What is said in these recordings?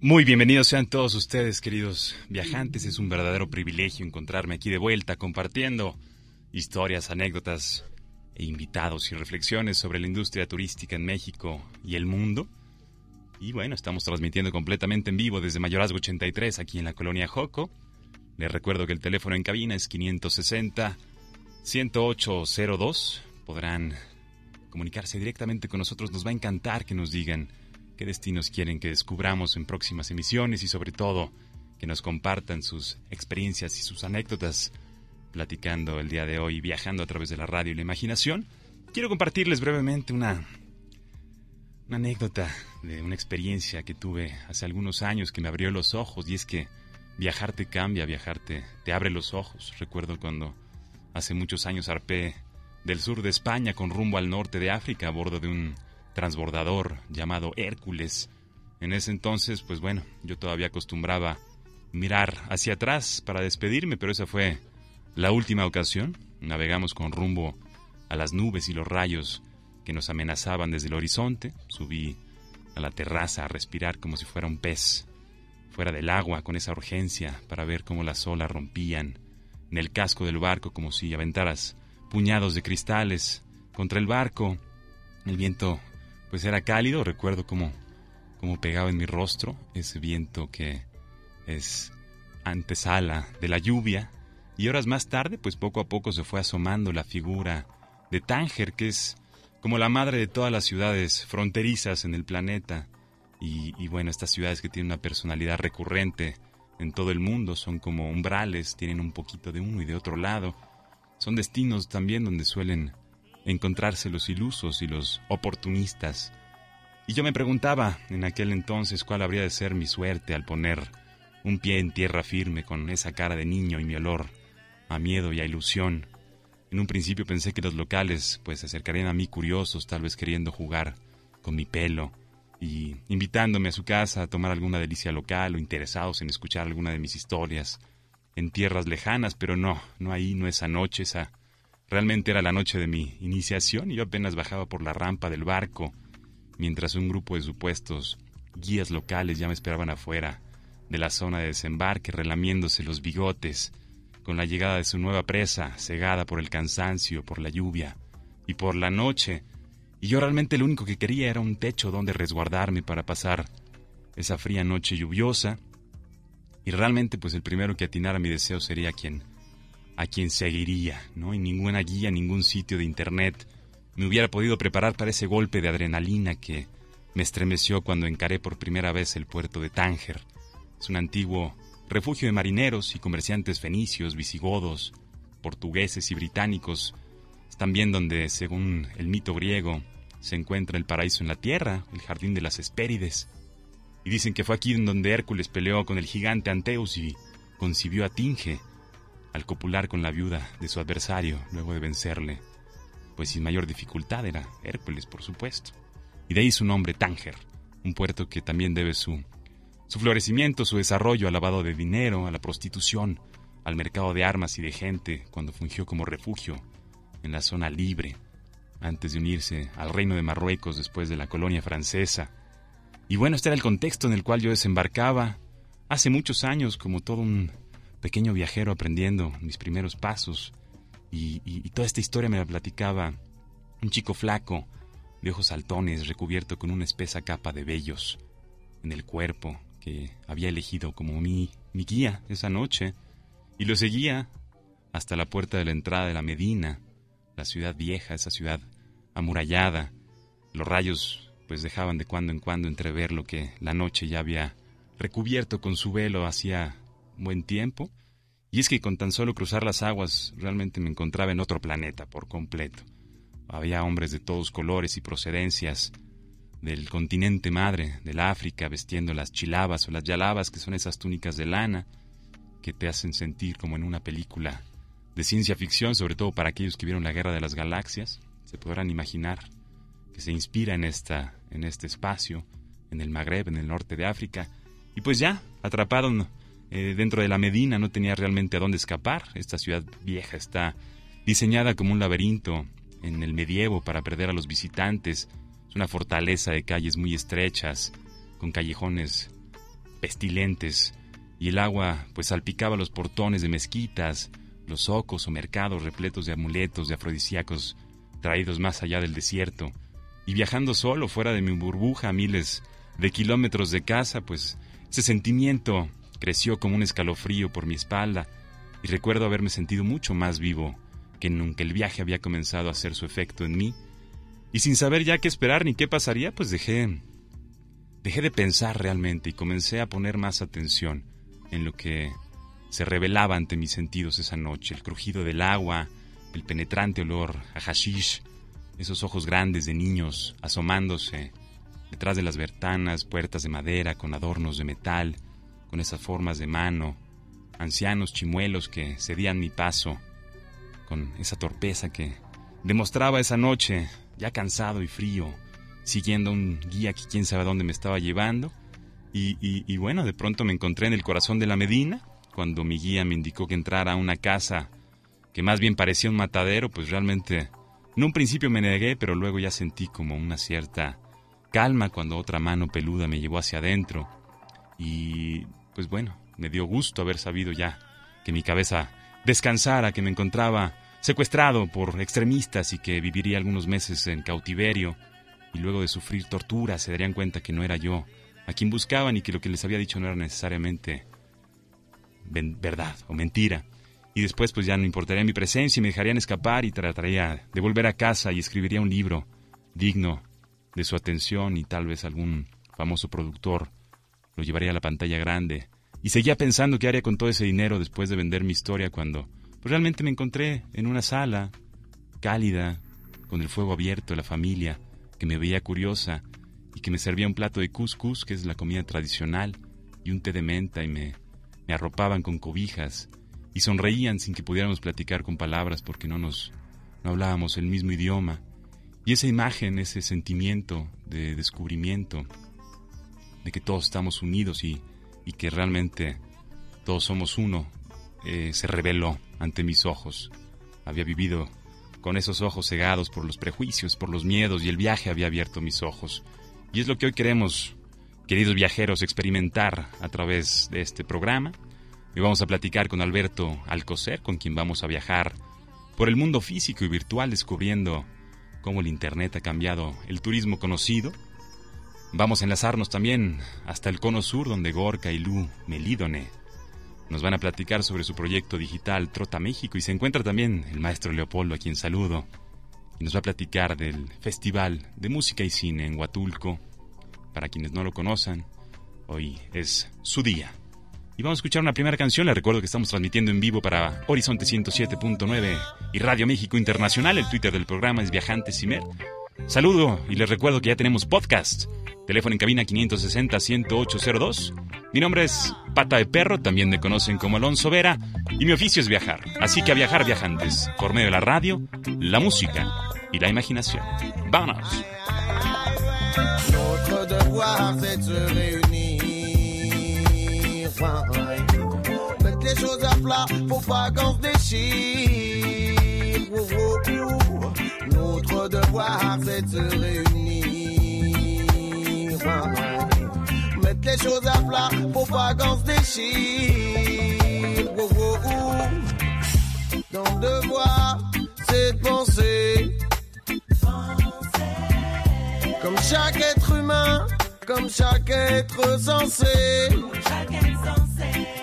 Muy bienvenidos sean todos ustedes, queridos viajantes. Es un verdadero privilegio encontrarme aquí de vuelta compartiendo historias, anécdotas e invitados y reflexiones sobre la industria turística en México y el mundo. Y bueno, estamos transmitiendo completamente en vivo desde Mayorazgo 83 aquí en la colonia Joco. Les recuerdo que el teléfono en cabina es 560 10802. Podrán comunicarse directamente con nosotros. Nos va a encantar que nos digan qué destinos quieren que descubramos en próximas emisiones y sobre todo que nos compartan sus experiencias y sus anécdotas platicando el día de hoy, viajando a través de la radio y la imaginación. Quiero compartirles brevemente una, una anécdota de una experiencia que tuve hace algunos años que me abrió los ojos y es que viajar te cambia, viajar te, te abre los ojos. Recuerdo cuando hace muchos años arpé del sur de España con rumbo al norte de África a bordo de un transbordador llamado Hércules. En ese entonces, pues bueno, yo todavía acostumbraba mirar hacia atrás para despedirme, pero esa fue la última ocasión. Navegamos con rumbo a las nubes y los rayos que nos amenazaban desde el horizonte. Subí a la terraza a respirar como si fuera un pez fuera del agua con esa urgencia para ver cómo las olas rompían en el casco del barco como si aventaras puñados de cristales contra el barco. El viento pues era cálido, recuerdo cómo, cómo pegaba en mi rostro ese viento que es antesala de la lluvia. Y horas más tarde, pues poco a poco se fue asomando la figura de Tánger, que es como la madre de todas las ciudades fronterizas en el planeta. Y, y, bueno, estas ciudades que tienen una personalidad recurrente en todo el mundo son como umbrales, tienen un poquito de uno y de otro lado. Son destinos también donde suelen encontrarse los ilusos y los oportunistas. Y yo me preguntaba en aquel entonces cuál habría de ser mi suerte al poner un pie en tierra firme con esa cara de niño y mi olor a miedo y a ilusión. En un principio pensé que los locales pues se acercarían a mí curiosos, tal vez queriendo jugar con mi pelo y invitándome a su casa a tomar alguna delicia local o interesados en escuchar alguna de mis historias en tierras lejanas, pero no, no ahí, no esa noche, esa Realmente era la noche de mi iniciación y yo apenas bajaba por la rampa del barco, mientras un grupo de supuestos guías locales ya me esperaban afuera de la zona de desembarque, relamiéndose los bigotes, con la llegada de su nueva presa, cegada por el cansancio, por la lluvia y por la noche. Y yo realmente lo único que quería era un techo donde resguardarme para pasar esa fría noche lluviosa. Y realmente pues el primero que atinara mi deseo sería quien a quien seguiría, ¿no? Y ninguna guía, ningún sitio de internet me hubiera podido preparar para ese golpe de adrenalina que me estremeció cuando encaré por primera vez el puerto de Tánger. Es un antiguo refugio de marineros y comerciantes fenicios, visigodos, portugueses y británicos. También donde, según el mito griego, se encuentra el paraíso en la tierra, el jardín de las Hespérides. Y dicen que fue aquí donde Hércules peleó con el gigante Anteus y concibió a Tinge, al copular con la viuda de su adversario luego de vencerle, pues sin mayor dificultad era Hércules, por supuesto. Y de ahí su nombre Tánger, un puerto que también debe su, su florecimiento, su desarrollo al lavado de dinero, a la prostitución, al mercado de armas y de gente, cuando fungió como refugio en la zona libre, antes de unirse al reino de Marruecos después de la colonia francesa. Y bueno, este era el contexto en el cual yo desembarcaba hace muchos años como todo un pequeño viajero aprendiendo mis primeros pasos. Y, toda esta historia me la platicaba un chico flaco, de ojos saltones, recubierto con una espesa capa de vellos en el cuerpo, que había elegido como mi, mi guía esa noche, y lo seguía hasta la puerta de la entrada de la Medina, la ciudad vieja, esa ciudad amurallada. Los rayos pues dejaban de cuando en cuando entrever lo que la noche ya había recubierto con su velo hacía buen tiempo, y es que con tan solo cruzar las aguas realmente me encontraba en otro planeta por completo. Había hombres de todos colores y procedencias, del continente madre, del África, vestiendo las chilabas o las yalabas, que son esas túnicas de lana que te hacen sentir como en una película de ciencia ficción, sobre todo para aquellos que vieron la Guerra de las Galaxias. Se podrán imaginar que se inspira en, esta, en este espacio, en el Magreb, en el norte de África. Y pues ya, atrapado eh, dentro de la Medina, no tenía realmente a dónde escapar. Esta ciudad vieja está diseñada como un laberinto en el medievo para perder a los visitantes. Es una fortaleza de calles muy estrechas, con callejones pestilentes, y el agua pues salpicaba los portones de mezquitas, los zocos o mercados repletos de amuletos, de afrodisíacos traídos más allá del desierto. Y viajando solo fuera de mi burbuja a miles de kilómetros de casa, pues ese sentimiento creció como un escalofrío por mi espalda y recuerdo haberme sentido mucho más vivo que nunca el viaje había comenzado a hacer su efecto en mí. Y sin saber ya qué esperar ni qué pasaría, pues dejé dejé de pensar realmente y comencé a poner más atención en lo que se revelaba ante mis sentidos esa noche, el crujido del agua, el penetrante olor a hashish, esos ojos grandes de niños asomándose detrás de las ventanas, puertas de madera con adornos de metal, con esas formas de mano, ancianos chimuelos que cedían mi paso, con esa torpeza que demostraba esa noche, ya cansado y frío, siguiendo un guía que quién sabe dónde me estaba llevando, y, bueno, de pronto me encontré en el corazón de la Medina, cuando mi guía me indicó que entrara a una casa que más bien parecía un matadero, pues realmente en un principio me negué, pero luego ya sentí como una cierta calma cuando otra mano peluda me llevó hacia adentro. Y pues bueno, me dio gusto haber sabido ya que mi cabeza descansara, que me encontraba secuestrado por extremistas y que viviría algunos meses en cautiverio y luego de sufrir tortura se darían cuenta que no era yo a quien buscaban y que lo que les había dicho no era necesariamente verdad o mentira. Y después pues ya no importaría mi presencia y me dejarían escapar y trataría de volver a casa y escribiría un libro digno de su atención y tal vez algún famoso productor lo llevaría a la pantalla grande. Y seguía pensando qué haría con todo ese dinero después de vender mi historia cuando pues, realmente me encontré en una sala cálida, con el fuego abierto la familia, que me veía curiosa y que me servía un plato de couscous, que es la comida tradicional, y un té de menta y me, me arropaban con cobijas y sonreían sin que pudiéramos platicar con palabras porque no nos no hablábamos el mismo idioma. Y esa imagen, ese sentimiento de descubrimiento, de que todos estamos unidos y, que realmente todos somos uno, eh, se reveló ante mis ojos. Había vivido con esos ojos cegados por los prejuicios, por los miedos, y el viaje había abierto mis ojos. Y es lo que hoy queremos, queridos viajeros, experimentar a través de este programa. Hoy vamos a platicar con Alberto Alcocer, con quien vamos a viajar por el mundo físico y virtual descubriendo cómo el Internet ha cambiado el turismo conocido. Vamos a enlazarnos también hasta el cono sur donde Gorka y Lu Melídone nos van a platicar sobre su proyecto digital Trota México y se encuentra también el maestro Leopoldo a quien saludo y nos va a platicar del Festival de Música y Cine en Huatulco. Para quienes no lo conozcan, hoy es su día. Y vamos a escuchar una primera canción. Les recuerdo que estamos transmitiendo en vivo para Horizonte 107.9 y Radio México Internacional. El Twitter del programa es Viajante Cimer. Saludo y les recuerdo que ya tenemos podcast. Teléfono en cabina 560-10802. Mi nombre es Pata de Perro, también me conocen como Alonso Vera, y mi oficio es viajar. Así que a viajar viajantes, por medio de la radio, la música y la imaginación. ¡Vámonos! Mettre les plat pas qu'on se. Notre devoir c'est de se réunir. Mettre les choses à plat pour pas qu'on se déchire. Oh, devoir, c'est de penser. Comme chaque être humain, comme chaque être censé.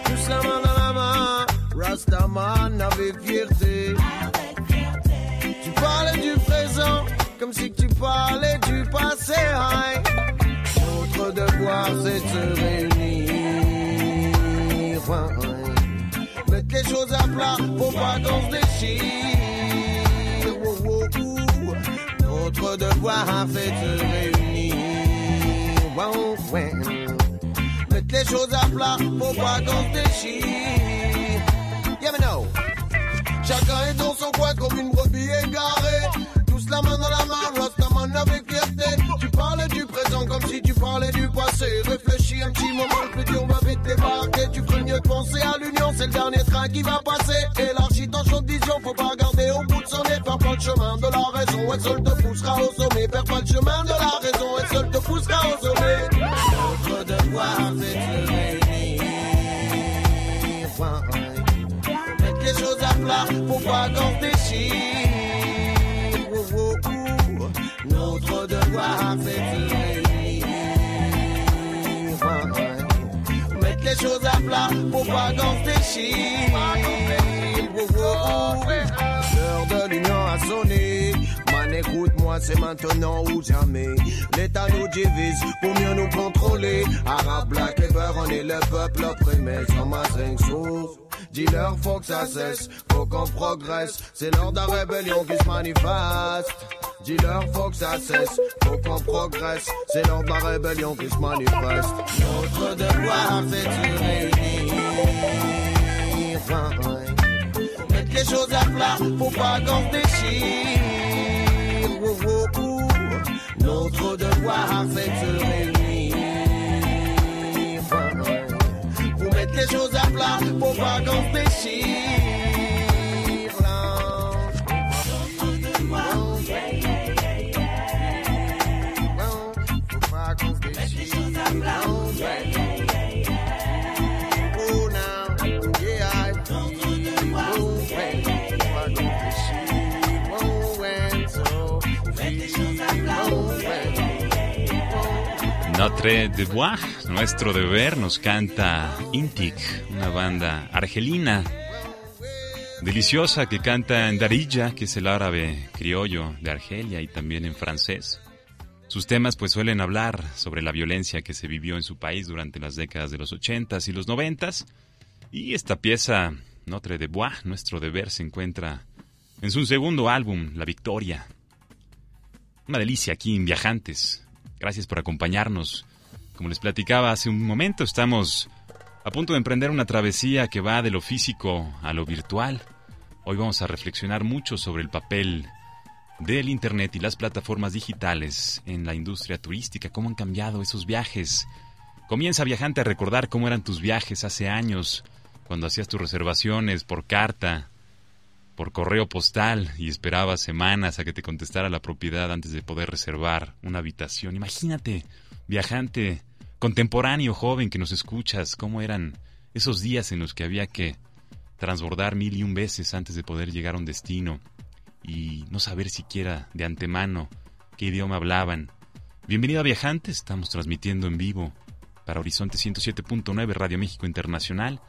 Tous la main dans la main, Rastaman avec fierté. comme si tu parlais du passé. Hein. Notre devoir, c'est de se réunir. Hein. Mettre les choses à plat pour pas qu'on se déchire. Notre devoir, c'est de se réunir. Mettre les choses à plat pour pas qu'on se déchire. Yeah, mais. Chacun est dans son coin comme une brebis égarée. Tous la main dans la main, Rastaman avec fierté. Tu parlais du présent comme si tu parlais du passé. Réfléchis un petit moment, le futur va vite débarquer. Tu ferais mieux de penser à l'union, c'est le dernier train qui va passer. Et l'archi en chaude vision, faut pas regarder au bout de son nez. Perds pas le chemin de la raison, elle seule te poussera au sommet. Perds pas le chemin de la raison, elle seule te poussera au sommet. Notre devoir, c'est de réunir. Mettre les choses à plat, faut pas qu'on. Notre devoir, c'est. Mettre les choses à plat, faut pas qu'on. Oh, oh, oh. L'heure de l'union a sonné. Écoute-moi, c'est maintenant ou jamais. L'État nous divise pour mieux nous contrôler. Arabe, black et beurre, on est le peuple opprimé. Sans ma source. Dis-leur, faut que ça cesse, faut qu'on progresse. C'est l'heure de la rébellion qui se manifeste. Dis-leur, faut que ça cesse, faut qu'on progresse. C'est l'heure de la rébellion qui se manifeste. Notre devoir, c'est de réunir. Mettre les choses à plat, faut pas qu'on déchire. Notre devoir, nuestro deber, nos canta Intic, una banda argelina deliciosa que canta en darija, que es el árabe criollo de Argelia y también en francés. Sus temas pues suelen hablar sobre la violencia que se vivió en su país durante las décadas de los 80s y los 90s. Y esta pieza, Notre Devoir, nuestro deber, se encuentra en su segundo álbum, La Victoria. Una delicia aquí en Viajantes. Gracias por acompañarnos. Como les platicaba hace un momento, estamos a punto de emprender una travesía que va de lo físico a lo virtual. Hoy vamos a reflexionar mucho sobre el papel del Internet y las plataformas digitales en la industria turística, cómo han cambiado esos viajes. Comienza viajante a recordar cómo eran tus viajes hace años, cuando hacías tus reservaciones por carta, por correo postal y esperabas semanas a que te contestara la propiedad antes de poder reservar una habitación. Imagínate, viajante contemporáneo joven que nos escuchas, cómo eran esos días en los que había que transbordar mil y un veces antes de poder llegar a un destino y no saber siquiera de antemano qué idioma hablaban. Bienvenido a Viajantes, estamos transmitiendo en vivo para Horizonte 107.9 Radio México Internacional.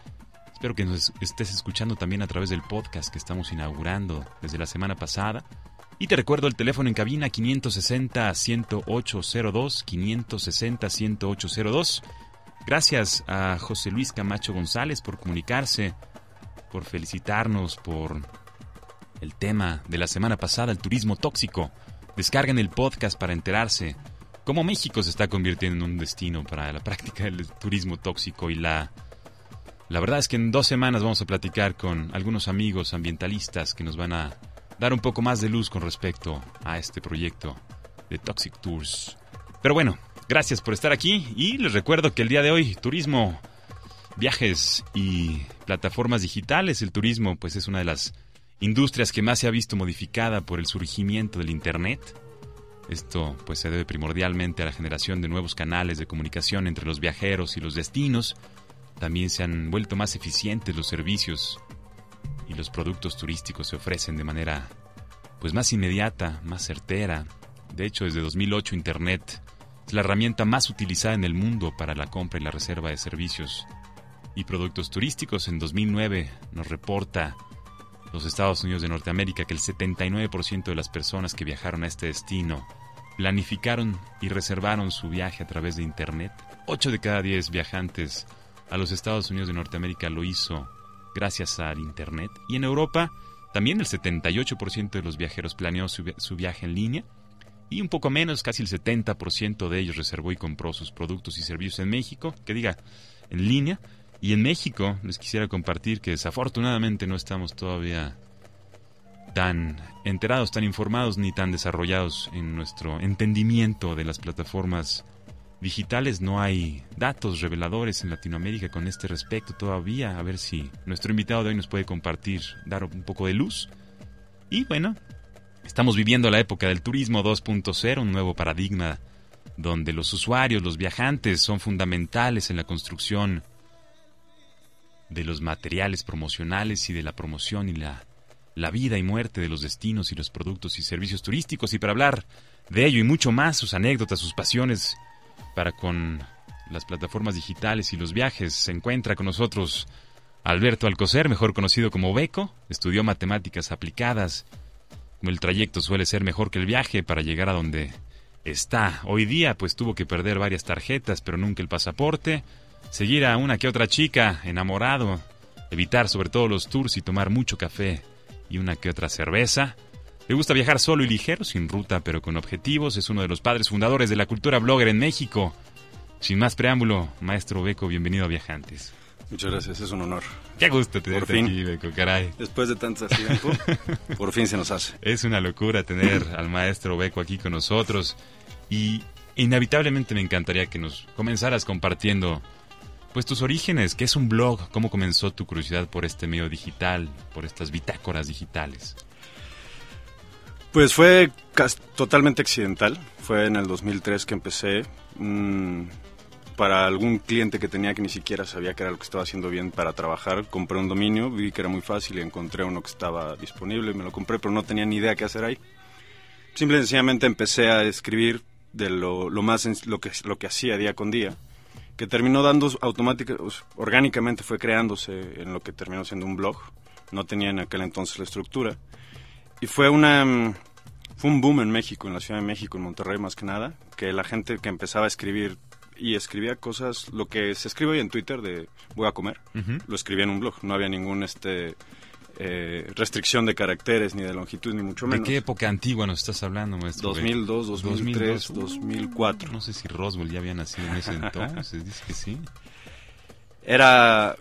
Espero que nos estés escuchando también a través del podcast que estamos inaugurando desde la semana pasada. Y te recuerdo el teléfono en cabina 560-10802, 560-10802. Gracias a José Luis Camacho González por comunicarse, por felicitarnos por el tema de la semana pasada, el turismo tóxico. Descarguen el podcast para enterarse cómo México se está convirtiendo en un destino para la práctica del turismo tóxico y la... La verdad es que en dos semanas vamos a platicar con algunos amigos ambientalistas que nos van a dar un poco más de luz con respecto a este proyecto de Toxic Tours. Pero bueno, gracias por estar aquí y les recuerdo que el día de hoy turismo, viajes y plataformas digitales, el turismo pues es una de las industrias que más se ha visto modificada por el surgimiento del Internet. Esto pues se debe primordialmente a la generación de nuevos canales de comunicación entre los viajeros y los destinos. También se han vuelto más eficientes los servicios y los productos turísticos se ofrecen de manera pues más inmediata, más certera. De hecho, desde 2008 Internet es la herramienta más utilizada en el mundo para la compra y la reserva de servicios y productos turísticos. En 2009 nos reporta los Estados Unidos de Norteamérica que el 79% de las personas que viajaron a este destino planificaron y reservaron su viaje a través de Internet. 8 de cada 10 viajantes a los Estados Unidos de Norteamérica lo hizo gracias al Internet. Y en Europa también el 78% de los viajeros planeó su, viaje en línea y un poco menos, casi el 70% de ellos reservó y compró sus productos y servicios en México. Que diga, en línea. Y en México les quisiera compartir que desafortunadamente no estamos todavía tan enterados, tan informados ni tan desarrollados en nuestro entendimiento de las plataformas digitales. No hay datos reveladores en Latinoamérica con este respecto todavía. A ver si nuestro invitado de hoy nos puede compartir, dar un poco de luz. Y bueno, estamos viviendo la época del turismo 2.0, un nuevo paradigma donde los usuarios, los viajantes son fundamentales en la construcción de los materiales promocionales y de la promoción y la, la vida y muerte de los destinos y los productos y servicios turísticos. Y para hablar de ello y mucho más, sus anécdotas, sus pasiones para con las plataformas digitales y los viajes, se encuentra con nosotros Alberto Alcocer, mejor conocido como Beco, estudió matemáticas aplicadas. Como el trayecto suele ser mejor que el viaje para llegar a donde está. Hoy día pues tuvo que perder varias tarjetas, pero nunca el pasaporte seguir a una que otra chica, enamorado, evitar sobre todo los tours y tomar mucho café y una que otra cerveza. Le gusta viajar solo y ligero, sin ruta, pero con objetivos. Es uno de los padres fundadores de la cultura blogger en México. Sin más preámbulo, maestro Beco, bienvenido a Viajantes. Muchas gracias, es un honor. Qué gusto tenerte fin. aquí, Beco, caray. Después de tanto tiempo, por fin se nos hace. Es una locura tener al maestro Beco aquí con nosotros y inevitablemente me encantaría que nos comenzaras compartiendo pues tus orígenes, ¿qué es un blog? ¿Cómo comenzó tu curiosidad por este medio digital, por estas bitácoras digitales? Pues fue totalmente accidental. Fue en el 2003 que empecé mm, para algún cliente que tenía que ni siquiera sabía que era lo que estaba haciendo bien para trabajar. Compré un dominio, vi que era muy fácil y encontré uno que estaba disponible. Me lo compré, pero no tenía ni idea qué hacer ahí. Simple y sencillamente empecé a escribir de lo, lo más lo que lo que hacía día con día que terminó dando automática, orgánicamente fue creándose en lo que terminó siendo un blog. No tenía en aquel entonces la estructura. Y fue una mm, fue un boom en México, en la Ciudad de México, en Monterrey más que nada, que la gente que empezaba a escribir y escribía cosas, lo que se escribe hoy en Twitter de voy a comer, lo escribía en un blog. No había ningún este eh, restricción de caracteres ni de longitud ni mucho ¿De menos. qué época antigua nos estás hablando, maestro? Beco? 2002, 2003, 2004. No sé si Roswell ya había nacido en ese entonces, dice que sí. era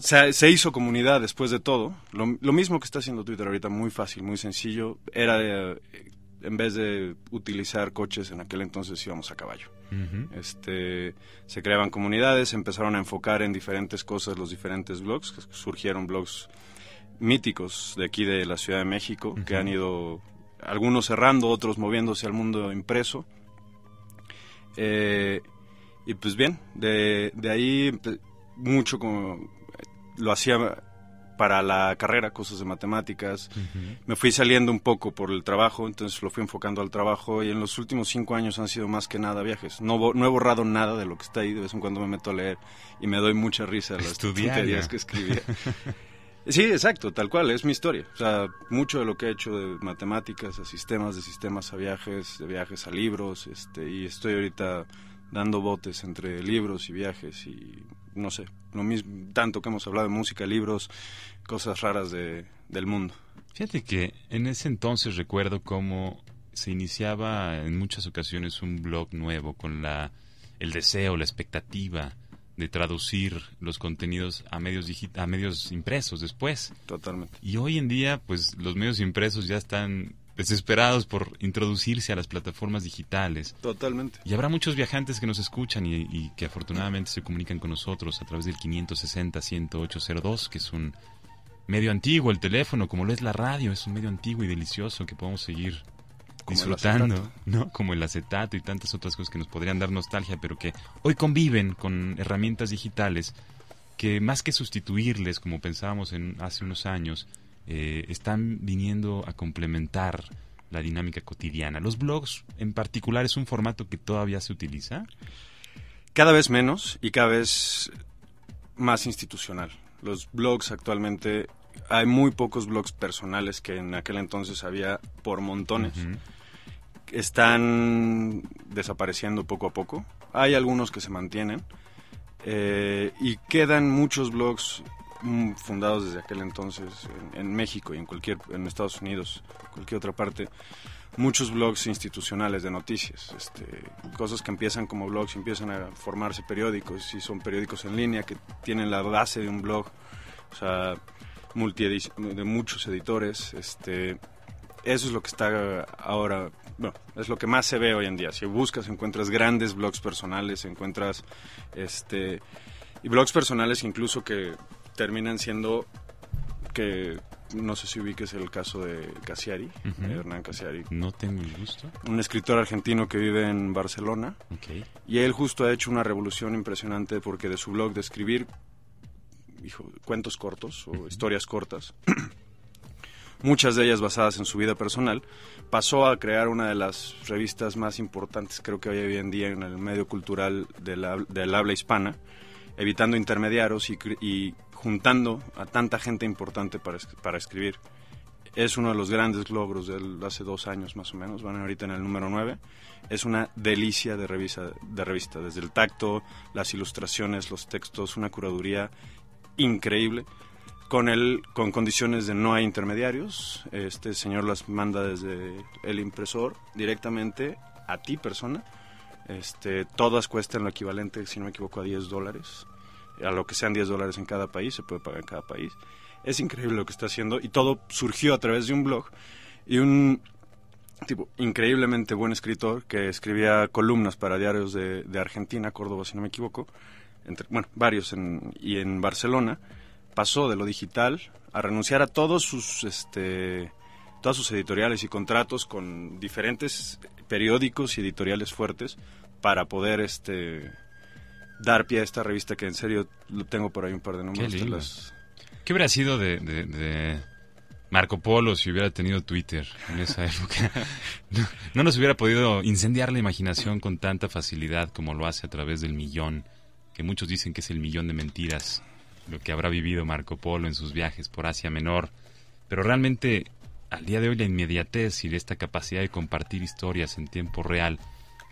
se, se hizo comunidad después de todo. Lo, lo mismo que está haciendo Twitter ahorita muy fácil muy sencillo. Era eh, en vez de utilizar coches en aquel entonces íbamos a caballo. Este se creaban comunidades empezaron a enfocar en diferentes cosas los diferentes blogs que surgieron blogs míticos de aquí de la Ciudad de México que han ido algunos cerrando otros moviéndose al mundo impreso. Eh, y pues bien, de, de ahí empe- mucho como lo hacía para la carrera, cosas de matemáticas. Me fui saliendo un poco por el trabajo, entonces lo fui enfocando al trabajo y en los últimos cinco años han sido más que nada viajes. No, no he borrado nada de lo que está ahí, de vez en cuando me meto a leer y me doy mucha risa de las tonterías que escribía. Sí, exacto, tal cual, es mi historia. O sea, mucho de lo que he hecho de matemáticas a sistemas, de sistemas a viajes, de viajes a libros, este, y estoy ahorita dando botes entre libros y viajes y no sé, lo mismo, tanto que hemos hablado de música, libros, cosas raras de, del mundo. Fíjate que en ese entonces recuerdo cómo se iniciaba en muchas ocasiones un blog nuevo con la el deseo, la expectativa de traducir los contenidos a medios a medios impresos después. Totalmente. Y hoy en día, pues los medios impresos ya están desesperados por introducirse a las plataformas digitales. Totalmente. Y habrá muchos viajantes que nos escuchan y, y que afortunadamente se comunican con nosotros a través del 560-10802, que es un medio antiguo, el teléfono, como lo es la radio, es un medio antiguo y delicioso que podemos seguir Como disfrutando. ¿no? Como el acetato y tantas otras cosas que nos podrían dar nostalgia, pero que hoy conviven con herramientas digitales que más que sustituirles, como pensábamos en hace unos años, eh, están viniendo a complementar la dinámica cotidiana. Los blogs, en particular, es un formato que todavía se utiliza. Cada vez menos y cada vez más institucional. Los blogs actualmente, hay muy pocos blogs personales que en aquel entonces había por montones. Están desapareciendo poco a poco. Hay algunos que se mantienen. eh, y quedan muchos blogs fundados desde aquel entonces en, México y en cualquier en Estados Unidos, cualquier otra parte, muchos blogs institucionales de noticias, este, cosas que empiezan como blogs empiezan a formarse periódicos, y son periódicos en línea que tienen la base de un blog, o sea, multi de muchos editores, este, eso es lo que está ahora, bueno, es lo que más se ve hoy en día. Si buscas, encuentras grandes blogs personales, encuentras, este, y blogs personales incluso que terminan siendo que no sé si ubiques el caso de Casiari, Hernán Casiari. No tengo el gusto. Un escritor argentino que vive en Barcelona. Y él justo ha hecho una revolución impresionante porque de su blog de escribir cuentos cortos o historias cortas, muchas de ellas basadas en su vida personal, pasó a crear una de las revistas más importantes creo que hoy en día en el medio cultural del, habla hispana, evitando intermediarios y juntando a tanta gente importante para, para escribir. Es uno de los grandes logros de hace dos años más o menos, van ahorita en el número 9. Es una delicia de revista, de revista, desde el tacto, las ilustraciones, los textos, una curaduría increíble. Con, el, con condiciones de no hay intermediarios, este señor las manda desde el impresor directamente a ti persona. Este, todas cuestan lo equivalente, si no me equivoco, a 10 dólares a lo que sean 10 dólares en cada país, se puede pagar en cada país. Es increíble lo que está haciendo y todo surgió a través de un blog y un tipo increíblemente buen escritor que escribía columnas para diarios de, Argentina, Córdoba si no me equivoco, entre, bueno, varios en, y en Barcelona, pasó de lo digital a renunciar a todos sus este todas sus editoriales y contratos con diferentes periódicos y editoriales fuertes para poder este dar pie a esta revista que en serio lo tengo por ahí un par de números. Qué, hubiera sido de, Marco Polo si hubiera tenido Twitter en esa época? no, nos hubiera podido incendiar la imaginación con tanta facilidad como lo hace a través del millón, que muchos dicen que es el millón de mentiras, lo que habrá vivido Marco Polo en sus viajes por Asia Menor. Pero realmente, al día de hoy, la inmediatez y esta capacidad de compartir historias en tiempo real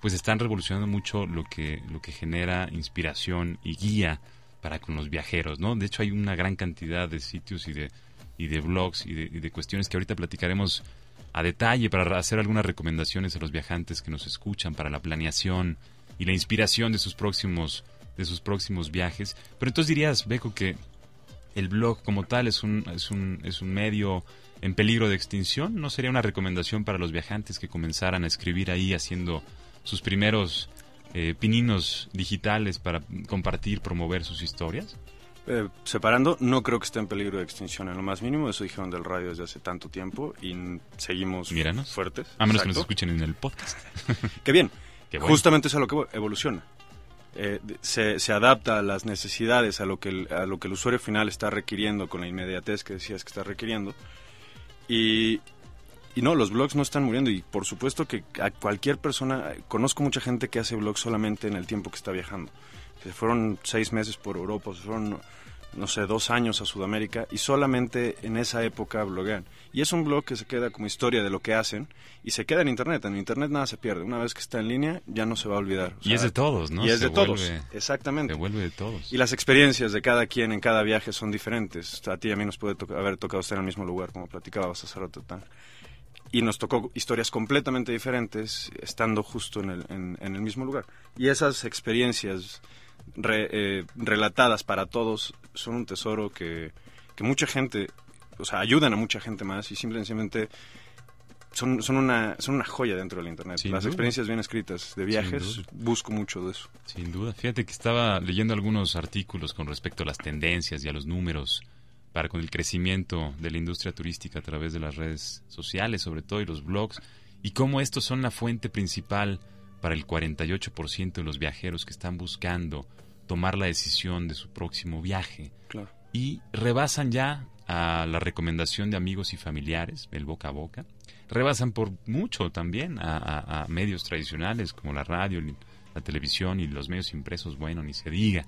pues están revolucionando mucho lo que, lo que genera inspiración y guía para con los viajeros, ¿no? De hecho hay una gran cantidad de sitios y de, y de blogs y de, cuestiones que ahorita platicaremos a detalle para hacer algunas recomendaciones a los viajantes que nos escuchan para la planeación y la inspiración de sus próximos de sus próximos viajes. Pero entonces dirías, Beco, que el blog como tal es un, es un, es un medio en peligro de extinción. ¿No sería una recomendación para los viajantes que comenzaran a escribir ahí haciendo sus primeros eh, pininos digitales para compartir, promover sus historias? Eh, separando, no creo que esté en peligro de extinción en lo más mínimo. Eso dijeron del radio desde hace tanto tiempo y seguimos fuertes. A menos que nos escuchen en el podcast. Qué bien. Justamente es a lo que evoluciona. Eh, se, se, adapta a las necesidades, a lo, que el, a lo que el usuario final está requiriendo con la inmediatez que decías que está requiriendo. Y, y no, los blogs no están muriendo y por supuesto que a cualquier persona, conozco mucha gente que hace blogs solamente en el tiempo que está viajando. Se fueron seis meses por Europa, se fueron, no sé, dos años a Sudamérica y solamente en esa época bloguean. Y es un blog que se queda como historia de lo que hacen y se queda en Internet. En Internet nada se pierde. Una vez que está en línea ya no se va a olvidar. y es de todos, ¿no? Y es de todos, exactamente. Se vuelve de todos. Y las experiencias de cada quien en cada viaje son diferentes. A ti y a mí nos puede haber tocado estar en el mismo lugar, como platicabas hace rato. Tan y nos tocó historias completamente diferentes estando justo en el, en, el mismo lugar. Y esas experiencias eh, relatadas para todos son un tesoro que, que, mucha gente, o sea, ayudan a mucha gente más y simplemente son, son, una, son una joya dentro del Internet. Las experiencias bien escritas de viajes, busco mucho de eso. Sin duda. Fíjate que estaba leyendo algunos artículos con respecto a las tendencias y a los números para con el crecimiento de la industria turística a través de las redes sociales, sobre todo, y los blogs, y cómo estos son la fuente principal para el 48% de los viajeros que están buscando tomar la decisión de su próximo viaje. Y rebasan ya a la recomendación de amigos y familiares, el boca a boca. Rebasan por mucho también a, a medios tradicionales como la radio, la televisión y los medios impresos, bueno, ni se diga.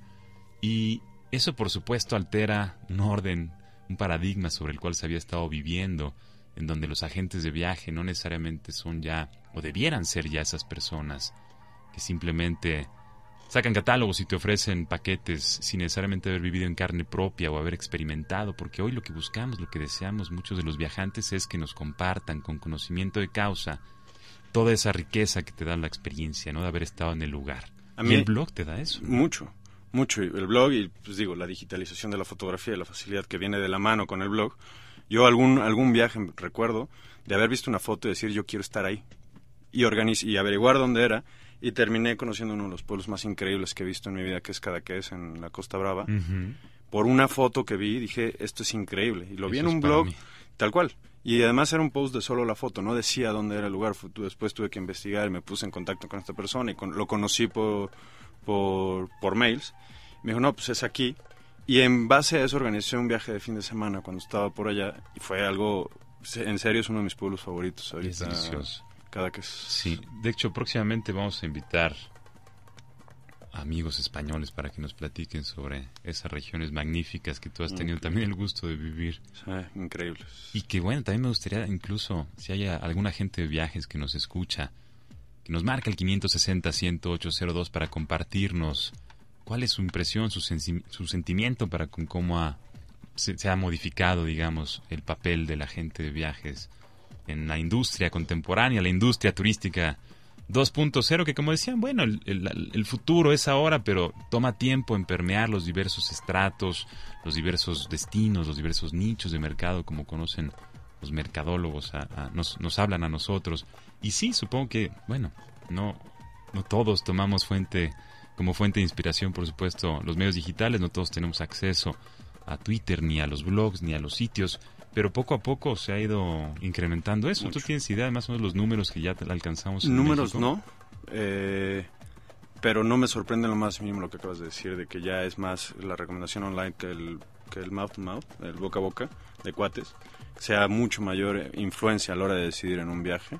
Y eso, por supuesto, altera un orden, un paradigma sobre el cual se había estado viviendo, en donde los agentes de viaje no necesariamente son ya, o debieran ser ya esas personas que simplemente sacan catálogos y te ofrecen paquetes sin necesariamente haber vivido en carne propia o haber experimentado, porque hoy lo que buscamos, lo que deseamos muchos de los viajantes es que nos compartan con conocimiento de causa toda esa riqueza que te da la experiencia, ¿no? De haber estado en el lugar. A mí, y el blog te da eso. Mucho, mucho. El blog y, pues digo, la digitalización de la fotografía, la facilidad que viene de la mano con el blog. Yo algún, algún viaje recuerdo de haber visto una foto y decir yo quiero estar ahí. Y, y averiguar dónde era. Y terminé conociendo uno de los pueblos más increíbles que he visto en mi vida, que es Cadaqués, en la Costa Brava. Por una foto que vi, dije, esto es increíble. Y lo vi en un blog, tal cual. Y además era un post de solo la foto, no decía dónde era el lugar. Después tuve que investigar y me puse en contacto con esta persona y lo conocí por, por, por mails. Me dijo, no, pues es aquí. Y en base a eso organizé un viaje de fin de semana cuando estaba por allá y fue algo, en serio es uno de mis pueblos favoritos ahorita. Es delicioso. Cada que Sí, de hecho próximamente vamos a invitar amigos españoles para que nos platiquen sobre esas regiones magníficas que tú has tenido también el gusto de vivir. Increíbles. Y que bueno, también me gustaría incluso, si hay alguna gente de viajes que nos escucha, que nos marca el 560-10802 para compartirnos cuál es su impresión, su, su sentimiento para con cómo se, se ha modificado, digamos, el papel de la gente de viajes en la industria contemporánea, la industria turística 2.0, que como decían, bueno, el, futuro es ahora, pero toma tiempo en permear los diversos estratos, los diversos destinos, los diversos nichos de mercado, como conocen los mercadólogos, nos, hablan a nosotros. Y sí, supongo que, bueno, no, no todos tomamos fuente, como fuente de inspiración, por supuesto, los medios digitales, no todos tenemos acceso a Twitter, ni a los blogs, ni a los sitios, pero poco a poco se ha ido incrementando eso. ¿Tú tienes idea de más o menos los números que ya alcanzamos? En números no, eh, pero no me sorprende lo más mínimo lo que acabas de decir, de que ya es más la recomendación online que el, que el mouth to mouth, el boca a boca de cuates, sea mucho mayor influencia a la hora de decidir en un viaje.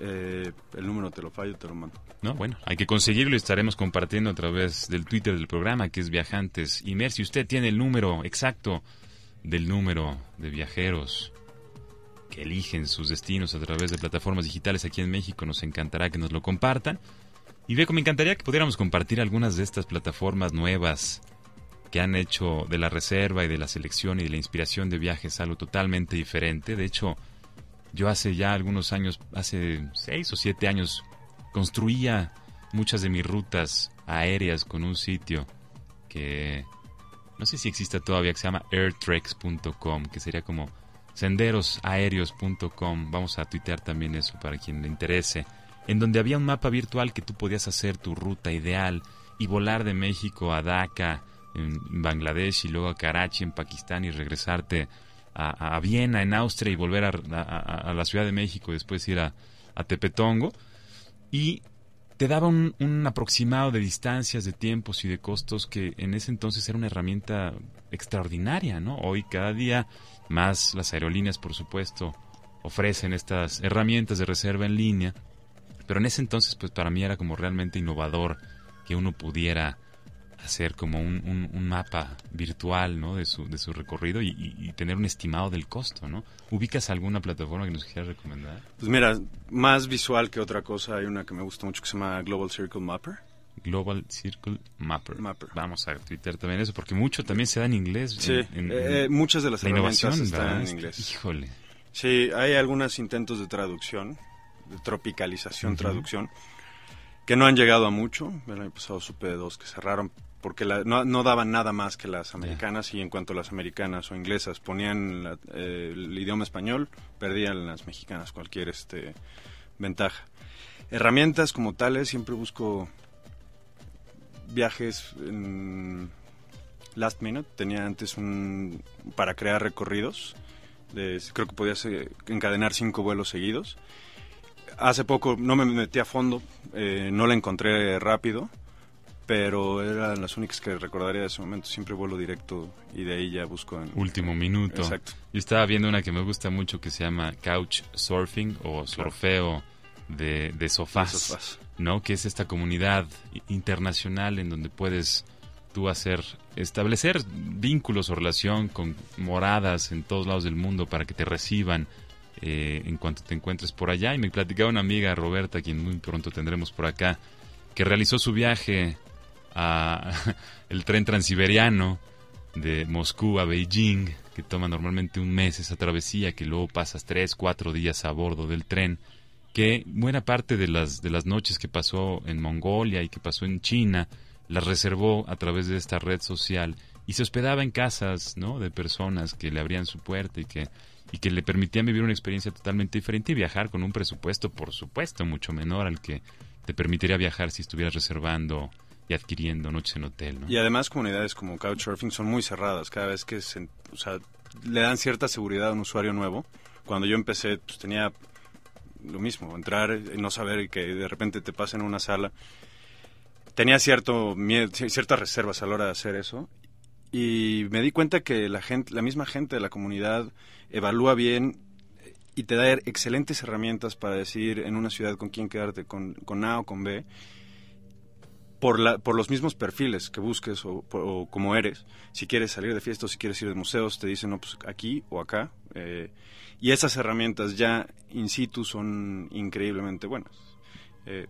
Eh, el número te lo fallo, te lo mando. No, bueno, hay que conseguirlo y estaremos compartiendo a través del Twitter del programa que es Viajantes. Y Mer, si usted tiene el número exacto del número de viajeros que eligen sus destinos a través de plataformas digitales aquí en México. Nos encantará que nos lo compartan. Y Beco, me encantaría que pudiéramos compartir algunas de estas plataformas nuevas que han hecho de la reserva y de la selección y de la inspiración de viajes algo totalmente diferente. De hecho, yo hace ya algunos años, hace seis o siete años, construía muchas de mis rutas aéreas con un sitio que no sé si existe todavía, que se llama airtreks.com, que sería como senderosaéreos.com. Vamos a tuitear también eso para quien le interese. En donde había un mapa virtual que tú podías hacer tu ruta ideal y volar de México a Dhaka, en Bangladesh, y luego a Karachi, en Pakistán, y regresarte a, Viena, en Austria, y volver a, la Ciudad de México, y después ir a, a Tepetongo. Y te daba un, aproximado de distancias, de tiempos y de costos que en ese entonces era una herramienta extraordinaria, ¿no? Hoy cada día más las aerolíneas, por supuesto, ofrecen estas herramientas de reserva en línea, pero en ese entonces, pues para mí era como realmente innovador que uno pudiera hacer como un, un, mapa virtual ¿no? de, su, de su recorrido y, tener un estimado del costo, ¿no? ¿Ubicas alguna plataforma que nos quieras recomendar? Pues mira, más visual que otra cosa, hay una que me gusta mucho que se llama Global Circle Mapper. Global Circle Mapper. Vamos a Twitter también eso, porque mucho también se da en inglés. Sí, eh, muchas de las la herramientas están en inglés. Híjole. Sí, hay algunos intentos de traducción, de tropicalización, traducción, que no han llegado a mucho. El año pasado supe de dos que cerraron porque no, daban nada más que las americanas y en cuanto a las americanas o inglesas ponían eh, el idioma español, perdían las mexicanas cualquier este ventaja. Herramientas como tales, siempre busco viajes en last minute. Tenía antes un para crear recorridos. creo que podías encadenar cinco vuelos seguidos. Hace poco no me metí a fondo, eh, no la encontré rápido pero eran las únicas que recordaría de ese momento. Siempre vuelo directo y de ahí ya busco en... Último minuto. Exacto. Yo estaba viendo una que me gusta mucho que se llama Couch Surfing o surfeo de, de, sofás, ¿no? Que es esta comunidad internacional en donde puedes tú hacer, establecer vínculos o relación con moradas en todos lados del mundo para que te reciban eh, en cuanto te encuentres por allá. Y me platicaba una amiga, Roberta, quien muy pronto tendremos por acá, que realizó su viaje a el tren transiberiano de Moscú a Beijing, que toma normalmente un mes esa travesía, que luego pasas tres, cuatro días a bordo del tren que buena parte de las, de las noches que pasó en Mongolia y que pasó en China, las reservó a través de esta red social y se hospedaba en casas ¿no? de personas que le abrían su puerta y que, y que le permitían vivir una experiencia totalmente diferente y viajar con un presupuesto, por supuesto, mucho menor al que te permitiría viajar si estuvieras reservando y adquiriendo noches en hotel. ¿no? Y además comunidades como Couchsurfing son muy cerradas. Cada vez que se, o sea, le dan cierta seguridad a un usuario nuevo. Cuando yo empecé, pues tenía lo mismo, entrar y no saber que de repente te pasen en una sala. Tenía cierto miedo, ciertas reservas a la hora de hacer eso. Y me di cuenta que la, gente, la misma gente de la comunidad evalúa bien y te da excelentes herramientas para decir en una ciudad con quién quedarte, con, con A o con B por, la, por los mismos perfiles que busques o, como eres. Si quieres salir de fiestas, si quieres ir de museos, te dicen, pues aquí o acá. Eh, y esas herramientas ya in situ son increíblemente buenas. Eh,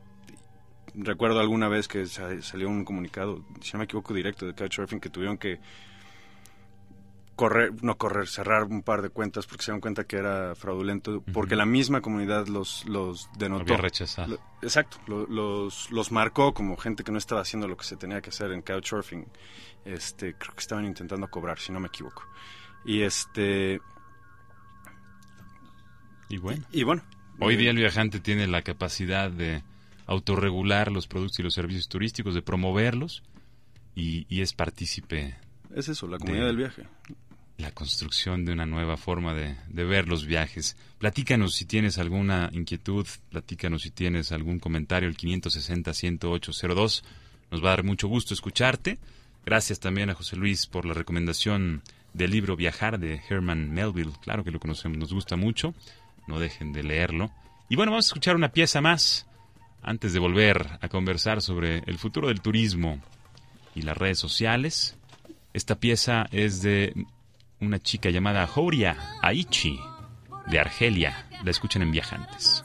recuerdo alguna vez que salió un comunicado, si no me equivoco, directo de Couchsurfing, que tuvieron que correr, no correr, cerrar un par de cuentas porque se dieron cuenta que era fraudulento, porque la misma comunidad los, los denotó. Había rechazado. exacto, los, los marcó como gente que no estaba haciendo lo que se tenía que hacer en Couchsurfing. Este, creo que estaban intentando cobrar, si no me equivoco. Y este... Y bueno. Y, bueno. Hoy día el viajante tiene la capacidad de autorregular los productos y los servicios turísticos, de promoverlos y, y es partícipe es eso, la comunidad del viaje. La construcción de una nueva forma de, ver los viajes. Platícanos si tienes alguna inquietud, platícanos si tienes algún comentario, el 560-10802. Nos va a dar mucho gusto escucharte. Gracias también a José Luis por la recomendación del libro Viajar de Herman Melville. Claro que lo conocemos, nos gusta mucho. No dejen de leerlo. Y bueno, vamos a escuchar una pieza más antes de volver a conversar sobre el futuro del turismo y las redes sociales. Esta pieza es de una chica llamada Horia Aichi de Argelia. La escuchan en Viajantes.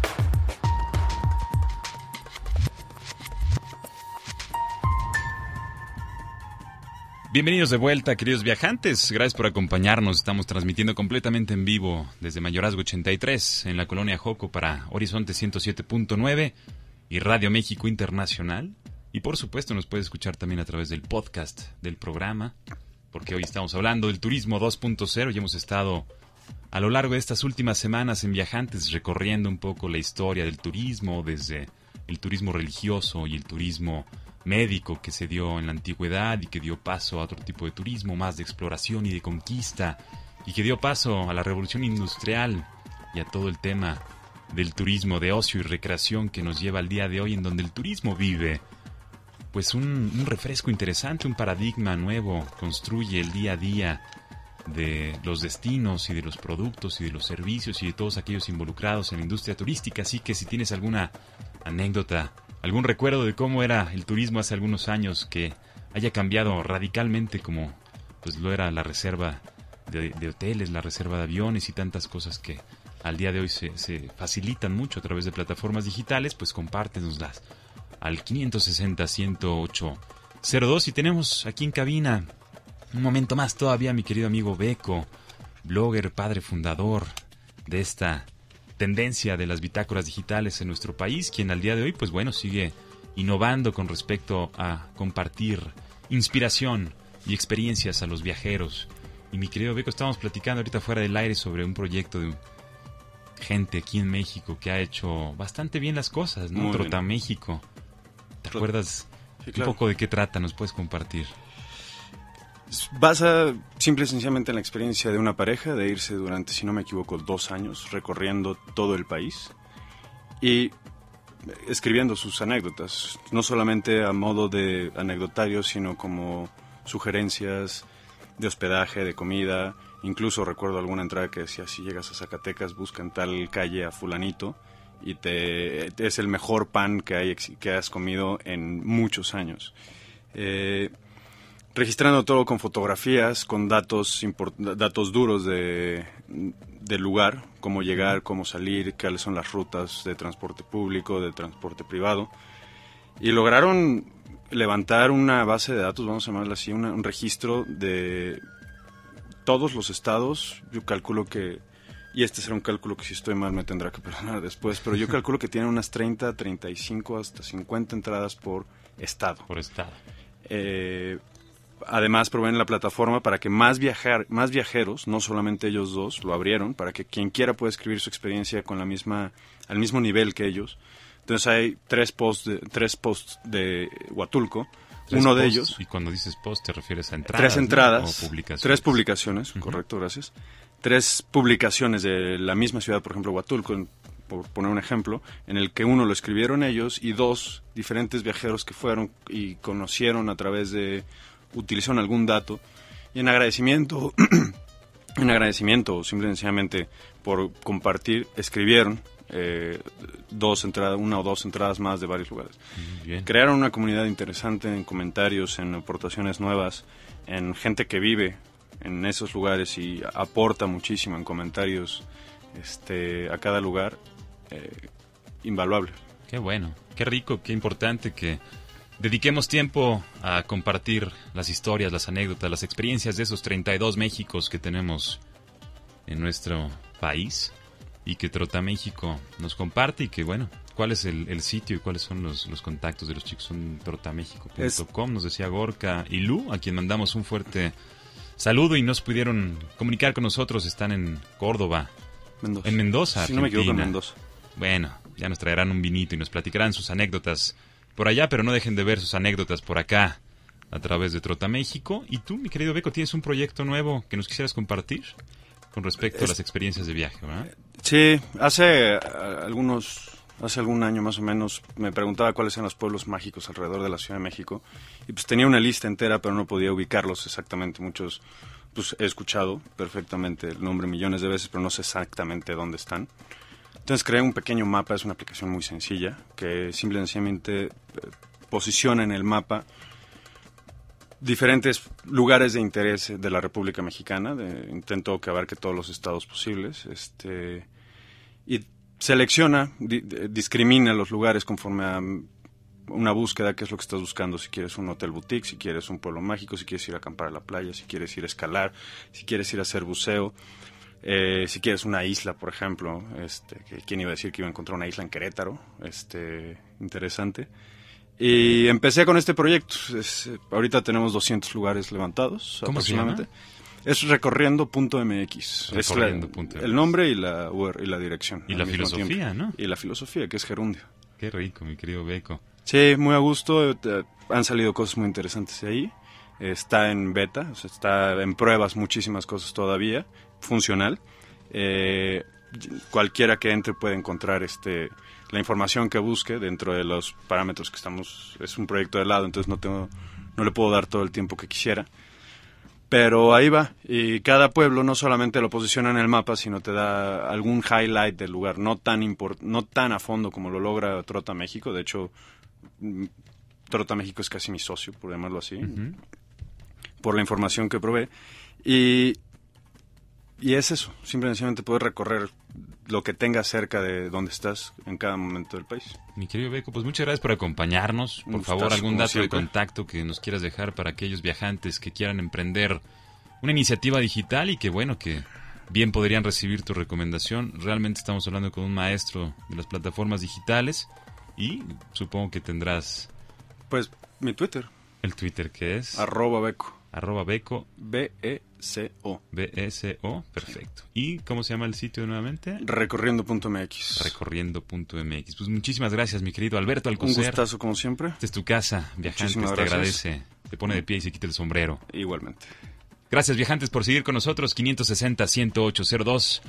Bienvenidos de vuelta, queridos viajantes. Gracias por acompañarnos. Estamos transmitiendo completamente en vivo desde Mayorazgo 83 en la colonia Joco para Horizonte 107.9. y Radio México Internacional. Y por supuesto nos puede escuchar también a través del podcast del programa, porque hoy estamos hablando del turismo 2.0 y hemos estado a lo largo de estas últimas semanas en Viajantes recorriendo un poco la historia del turismo, desde el turismo religioso y el turismo médico que se dio en la antigüedad y que dio paso a otro tipo de turismo, más de exploración y de conquista, y que dio paso a la revolución industrial y a todo el tema del turismo de ocio y recreación que nos lleva al día de hoy en donde el turismo vive pues un, refresco interesante, un paradigma nuevo, construye el día a día de los destinos y de los productos y de los servicios y de todos aquellos involucrados en la industria turística. Así que si tienes alguna anécdota, algún recuerdo de cómo era el turismo hace algunos años que haya cambiado radicalmente como pues lo era la reserva de, hoteles, la reserva de aviones y tantas cosas que al día de hoy se, se facilitan mucho a través de plataformas digitales, pues compártenoslas al 560-108-02 y tenemos aquí en cabina un momento más todavía mi querido amigo Beco, blogger, padre fundador de esta tendencia de las bitácoras digitales en nuestro país, quien al día de hoy pues bueno sigue innovando con respecto a compartir inspiración y experiencias a los viajeros. Y mi querido Beco, estamos platicando ahorita fuera del aire sobre un proyecto de gente aquí en México que ha hecho bastante bien las cosas, ¿no? Trota México. ¿Te acuerdas sí, claro. un poco de qué trata? ¿Nos puedes compartir? Basa simple y sencillamente en la experiencia de una pareja de irse durante, si no me equivoco, dos años recorriendo todo el país y escribiendo sus anécdotas, no solamente a modo de anecdotario, sino como sugerencias de hospedaje, de comida. Incluso recuerdo alguna entrada que decía, si llegas a Zacatecas, busca en tal calle a fulanito y te, es el mejor pan que, hay, que has comido en muchos años. Eh, registrando todo con fotografías, con datos, datos duros de, del lugar, cómo llegar, cómo salir, cuáles son las rutas de transporte público, de transporte privado. Y lograron levantar una base de datos, vamos a llamarla así, una, un registro de todos los estados. Yo calculo que, y este será un cálculo que si estoy mal me tendrá que perdonar después, pero yo calculo que tienen unas 30, 35, hasta 50 entradas por estado. Por estado. Eh, además proveen la plataforma para que más, viajar, más viajeros, no solamente ellos dos, lo abrieron, para que quien quiera pueda escribir su experiencia con la misma, al mismo nivel que ellos. Entonces hay tres posts de, tres posts de Huatulco, tres uno posts, de ellos. Y cuando dices post te refieres a entradas. Tres entradas. ¿no? O publicaciones. Tres publicaciones, Uh -huh. correcto, gracias. Tres publicaciones de la misma ciudad, por ejemplo, Huatulco, por poner un ejemplo, en el que uno lo escribieron ellos y dos diferentes viajeros que fueron y conocieron a través de utilizaron algún dato y en agradecimiento en agradecimiento o simple y sencillamente por compartir escribieron eh, dos entradas una o dos entradas más de varios lugares Bien. crearon una comunidad interesante en comentarios en aportaciones nuevas en gente que vive en esos lugares y aporta muchísimo en comentarios este a cada lugar eh, invaluable qué bueno qué rico qué importante que Dediquemos tiempo a compartir las historias, las anécdotas, las experiencias de esos 32 Méxicos que tenemos en nuestro país y que Trota México nos comparte y que, bueno, cuál es el, el sitio y cuáles son los, los, contactos de los chicos. Son trotamexico.com, nos decía Gorka y Lu, a quien mandamos un fuerte saludo y nos pudieron comunicar con nosotros. Están en Córdoba, Mendoza. en Mendoza, si no me equivoco, en Mendoza. Bueno, ya nos traerán un vinito y nos platicarán sus anécdotas por allá, pero no dejen de ver sus anécdotas por acá a través de Trota México. Y tú, mi querido Beco, tienes un proyecto nuevo que nos quisieras compartir con respecto es, a las experiencias de viaje, ¿verdad? Sí, hace uh, algunos, hace algún año más o menos, me preguntaba cuáles eran los pueblos mágicos alrededor de la Ciudad de México. Y pues tenía una lista entera, pero no podía ubicarlos exactamente. Muchos, pues he escuchado perfectamente el nombre millones de veces, pero no sé exactamente dónde están. Entonces creé un pequeño mapa, es una aplicación muy sencilla, que simplemente eh, posiciona en el mapa diferentes lugares de interés de la República Mexicana, de, intento que abarque todos los estados posibles, este, y selecciona, di, discrimina los lugares conforme a una búsqueda, qué es lo que estás buscando, si quieres un hotel boutique, si quieres un pueblo mágico, si quieres ir a acampar a la playa, si quieres ir a escalar, si quieres ir a hacer buceo. Eh, si quieres una isla, por ejemplo, este, quién iba a decir que iba a encontrar una isla en Querétaro, este, interesante. Y empecé con este proyecto. Es, eh, ahorita tenemos 200 lugares levantados ¿Cómo se aproximadamente. Es recorriendo.mx. Es la- el nombre y la, y la dirección. Y la filosofía. ¿no? Y la filosofía, que es gerundio. Qué rico, mi querido Beco. Sí, muy a gusto. eh, Han salido cosas muy interesantes de ahí. Está en beta, está en pruebas muchísimas cosas todavía. Funcional. Eh, cualquiera que entre puede encontrar este la información que busque dentro de los parámetros que estamos. Es un proyecto de lado, entonces no tengo, no le puedo dar todo el tiempo que quisiera. Pero ahí va. Y cada pueblo no solamente lo posiciona en el mapa, sino te da algún highlight del lugar, no tan import- no tan a fondo como lo logra Trota México. De hecho, mm, Trota México es casi mi socio, por llamarlo así. Por la información que provee. Y, y es eso, simplemente puedes recorrer lo que tengas cerca de donde estás en cada momento del país. Mi querido Beco, pues muchas gracias por acompañarnos. Por Un favor, gustazo, algún dato de contacto que nos quieras dejar para aquellos viajantes que quieran emprender una iniciativa digital y que, bueno, que bien podrían recibir tu recomendación. Realmente estamos hablando con un maestro de las plataformas digitales y supongo que tendrás Pues mi Twitter, el Twitter que es arroba beco, arroba beco, B-E-C-O, B-S-O, perfecto. ¿Y cómo se llama el sitio nuevamente? recorriendo.mx. Recorriendo.mx. Pues muchísimas gracias, mi querido Alberto Un Alcocer. gustazo como siempre, Esta es tu casa, viajantes, Muchísimas te gracias. agradece. Te pone de pie y se quita el sombrero. igualmente. Gracias, viajantes, por seguir con nosotros. 560-10802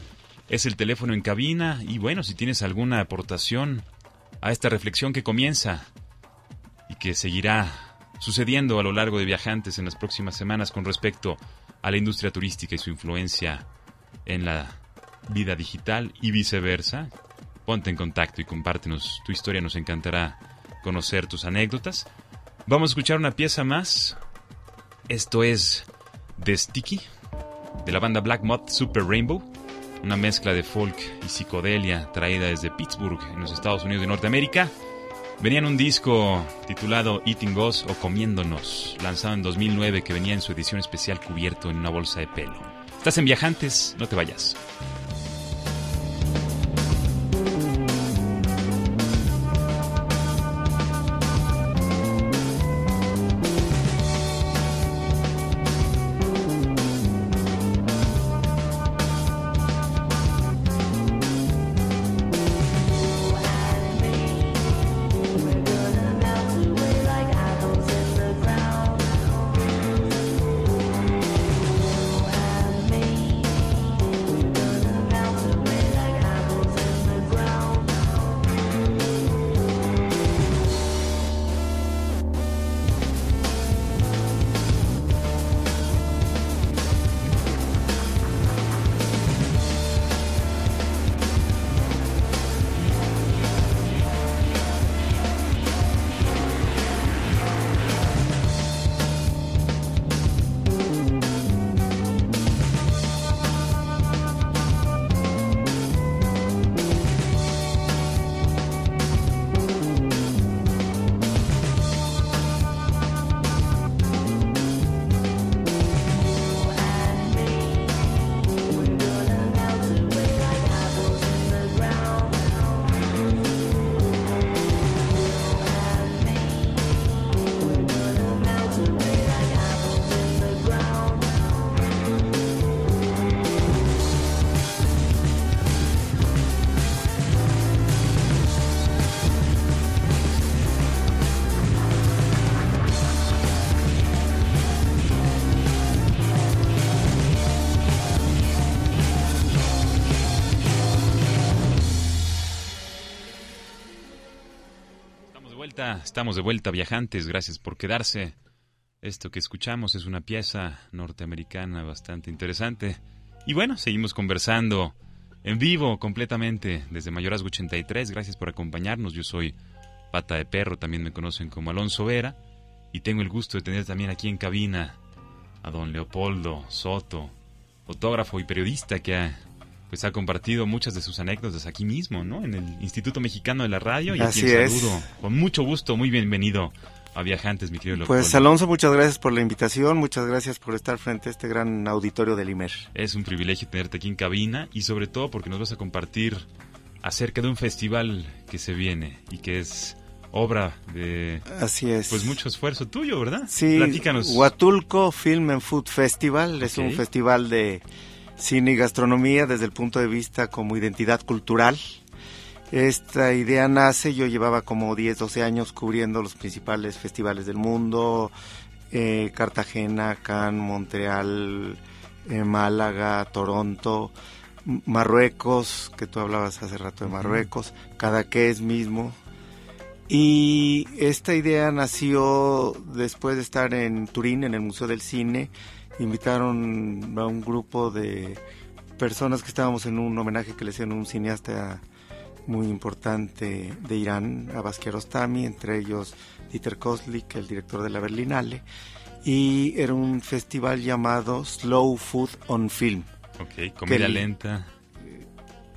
es el teléfono en cabina. Y bueno, si tienes alguna aportación a esta reflexión que comienza y que seguirá sucediendo a lo largo de viajantes en las próximas semanas con respecto a la industria turística y su influencia en la vida digital y viceversa, ponte en contacto y compártenos tu historia. Nos encantará conocer tus anécdotas. Vamos a escuchar una pieza más. Esto es The Sticky, de la banda Black Moth Super Rainbow, una mezcla de folk y psicodelia traída desde Pittsburgh, en los Estados Unidos de Norteamérica. Venía en un disco titulado Eating Us o Comiéndonos, lanzado en 2009 que venía en su edición especial cubierto en una bolsa de pelo. Estás en Viajantes, no te vayas. Estamos de vuelta, viajantes. Gracias por quedarse. Esto que escuchamos es una pieza norteamericana bastante interesante. Y bueno, seguimos conversando en vivo completamente desde Mayorazgo 83. Gracias por acompañarnos. Yo soy Pata de Perro, también me conocen como Alonso Vera. Y tengo el gusto de tener también aquí en cabina a don Leopoldo Soto, fotógrafo y periodista que ha, pues, ha compartido muchas de sus anécdotas aquí mismo, ¿no? En el Instituto Mexicano de la Radio. Y Así es. saludo con mucho gusto. Muy bienvenido, a viajantes, mi querido Pues Alonso, muchas gracias por la invitación, muchas gracias por estar frente a este gran auditorio del IMER. Es un privilegio tenerte aquí en cabina y sobre todo porque nos vas a compartir acerca de un festival que se viene y que es obra de Así es. pues mucho esfuerzo tuyo, ¿verdad? Sí, Platícanos. Huatulco Film and Food Festival es un festival de cine y gastronomía desde el punto de vista como identidad cultural. Esta idea nace, yo llevaba como 10, 12 años cubriendo los principales festivales del mundo, eh, Cartagena, Cannes, Montreal, eh, Málaga, Toronto, Marruecos, que tú hablabas hace rato de Marruecos, Cadaqués mismo. Y esta idea nació después de estar en Turín, en el Museo del Cine. Invitaron a un grupo de personas que estábamos en un homenaje que le hicieron a un cineasta muy importante de Irán, Abbas Kiarostami, entre ellos Dieter Koslik, el director de la Berlinale, y era un festival llamado Slow Food on Film. Ok, comida que- lenta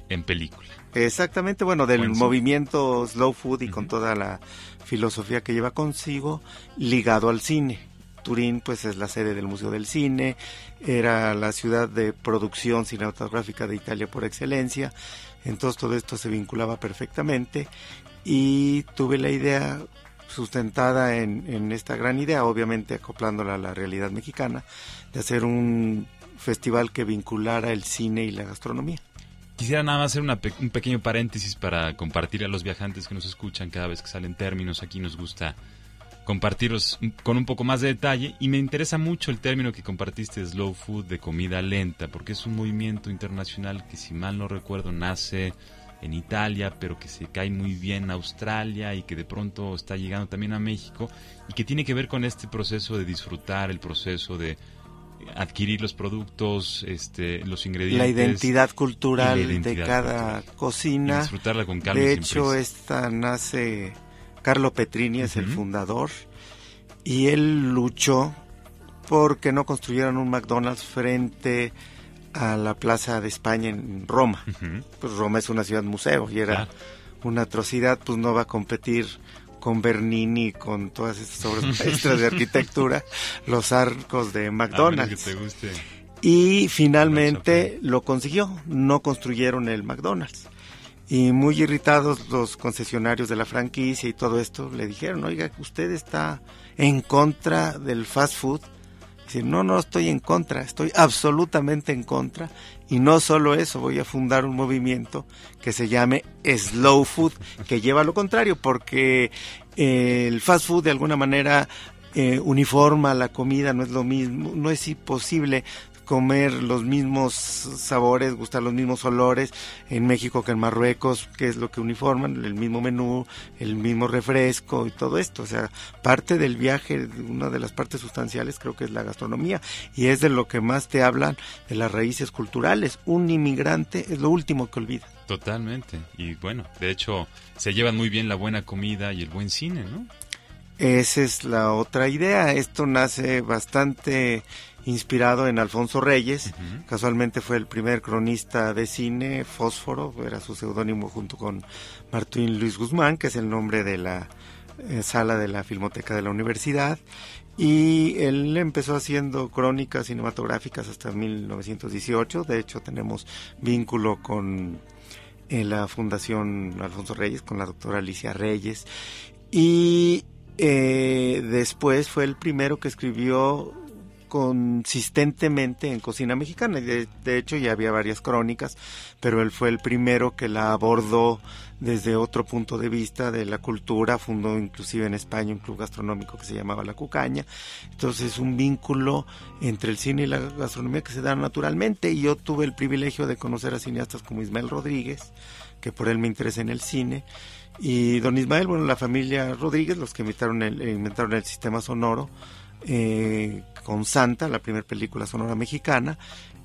en película. Exactamente, bueno, del Buen movimiento Slow Food y con toda la filosofía que lleva consigo, ligado al cine. Turín, pues, es la sede del Museo del Cine, era la ciudad de producción cinematográfica de Italia por excelencia, entonces todo esto se vinculaba perfectamente y tuve la idea sustentada en, esta gran idea, obviamente acoplándola a la realidad mexicana, de hacer un festival que vinculara el cine y la gastronomía. Quisiera nada más hacer una un pequeño paréntesis para compartir a los viajantes que nos escuchan cada vez que salen términos. Aquí nos gusta compartirlos un- con un poco más de detalle y me interesa mucho el término que compartiste de slow food, de comida lenta, porque es un movimiento internacional que si mal no recuerdo nace en Italia, pero que se cae muy bien en Australia y que de pronto está llegando también a México y que tiene que ver con este proceso de disfrutar, el proceso de adquirir los productos, este, los ingredientes. la identidad cultural y la identidad de cada cultural. y cocina. disfrutarla con calma De hecho, esta nace, Carlo Petrini es el fundador, y él luchó porque no construyeran un McDonald's frente a la Plaza de España en Roma. Pues Roma es una ciudad museo y era Claro. una atrocidad, pues no va a competir con Bernini, con todas estas obras maestras de arquitectura, los arcos de A menos McDonald's. Y finalmente lo consiguió, no construyeron el McDonald's. Y muy irritados los concesionarios de la franquicia y todo esto, le dijeron, oiga, usted está en contra del fast food. Dice, no, no estoy en contra, estoy absolutamente en contra. Y no solo eso, voy a fundar un movimiento que se llame Slow Food, que lleva a lo contrario, porque eh, el fast food de alguna manera eh, uniforma la comida, no es lo mismo, no es imposible comer los mismos sabores, gustar los mismos olores en México que en Marruecos, que es lo que uniforman, el mismo menú, el mismo refresco y todo esto. O sea, parte del viaje, una de las partes sustanciales creo que es la gastronomía y es de lo que más te hablan de las raíces culturales. Un inmigrante es lo último que olvida. Totalmente. Y bueno, de hecho, se llevan muy bien la buena comida y el buen cine, ¿no? Esa es la otra idea. Esto nace bastante inspirado en Alfonso Reyes. Casualmente fue el primer cronista de cine, Fósforo, era su seudónimo junto con Martín Luis Guzmán, que es el nombre de la eh, sala de la Filmoteca de la Universidad. Y él empezó haciendo crónicas cinematográficas hasta 1918. De hecho, tenemos vínculo con eh, la Fundación Alfonso Reyes, con la doctora Alicia Reyes. Y eh, después fue el primero que escribió consistentemente en cocina mexicana. De, de hecho, ya había varias crónicas, pero él fue el primero que la abordó desde otro punto de vista de la cultura. Fundó inclusive en España un club gastronómico que se llamaba La Cucaña. Entonces, un vínculo entre el cine y la gastronomía que se da naturalmente. Y yo tuve el privilegio de conocer a cineastas como Ismael Rodríguez, que por él me interesé en el cine. Y don Ismael, bueno, la familia Rodríguez, los que inventaron el, inventaron el sistema sonoro eh, con Santa, la primera película sonora mexicana,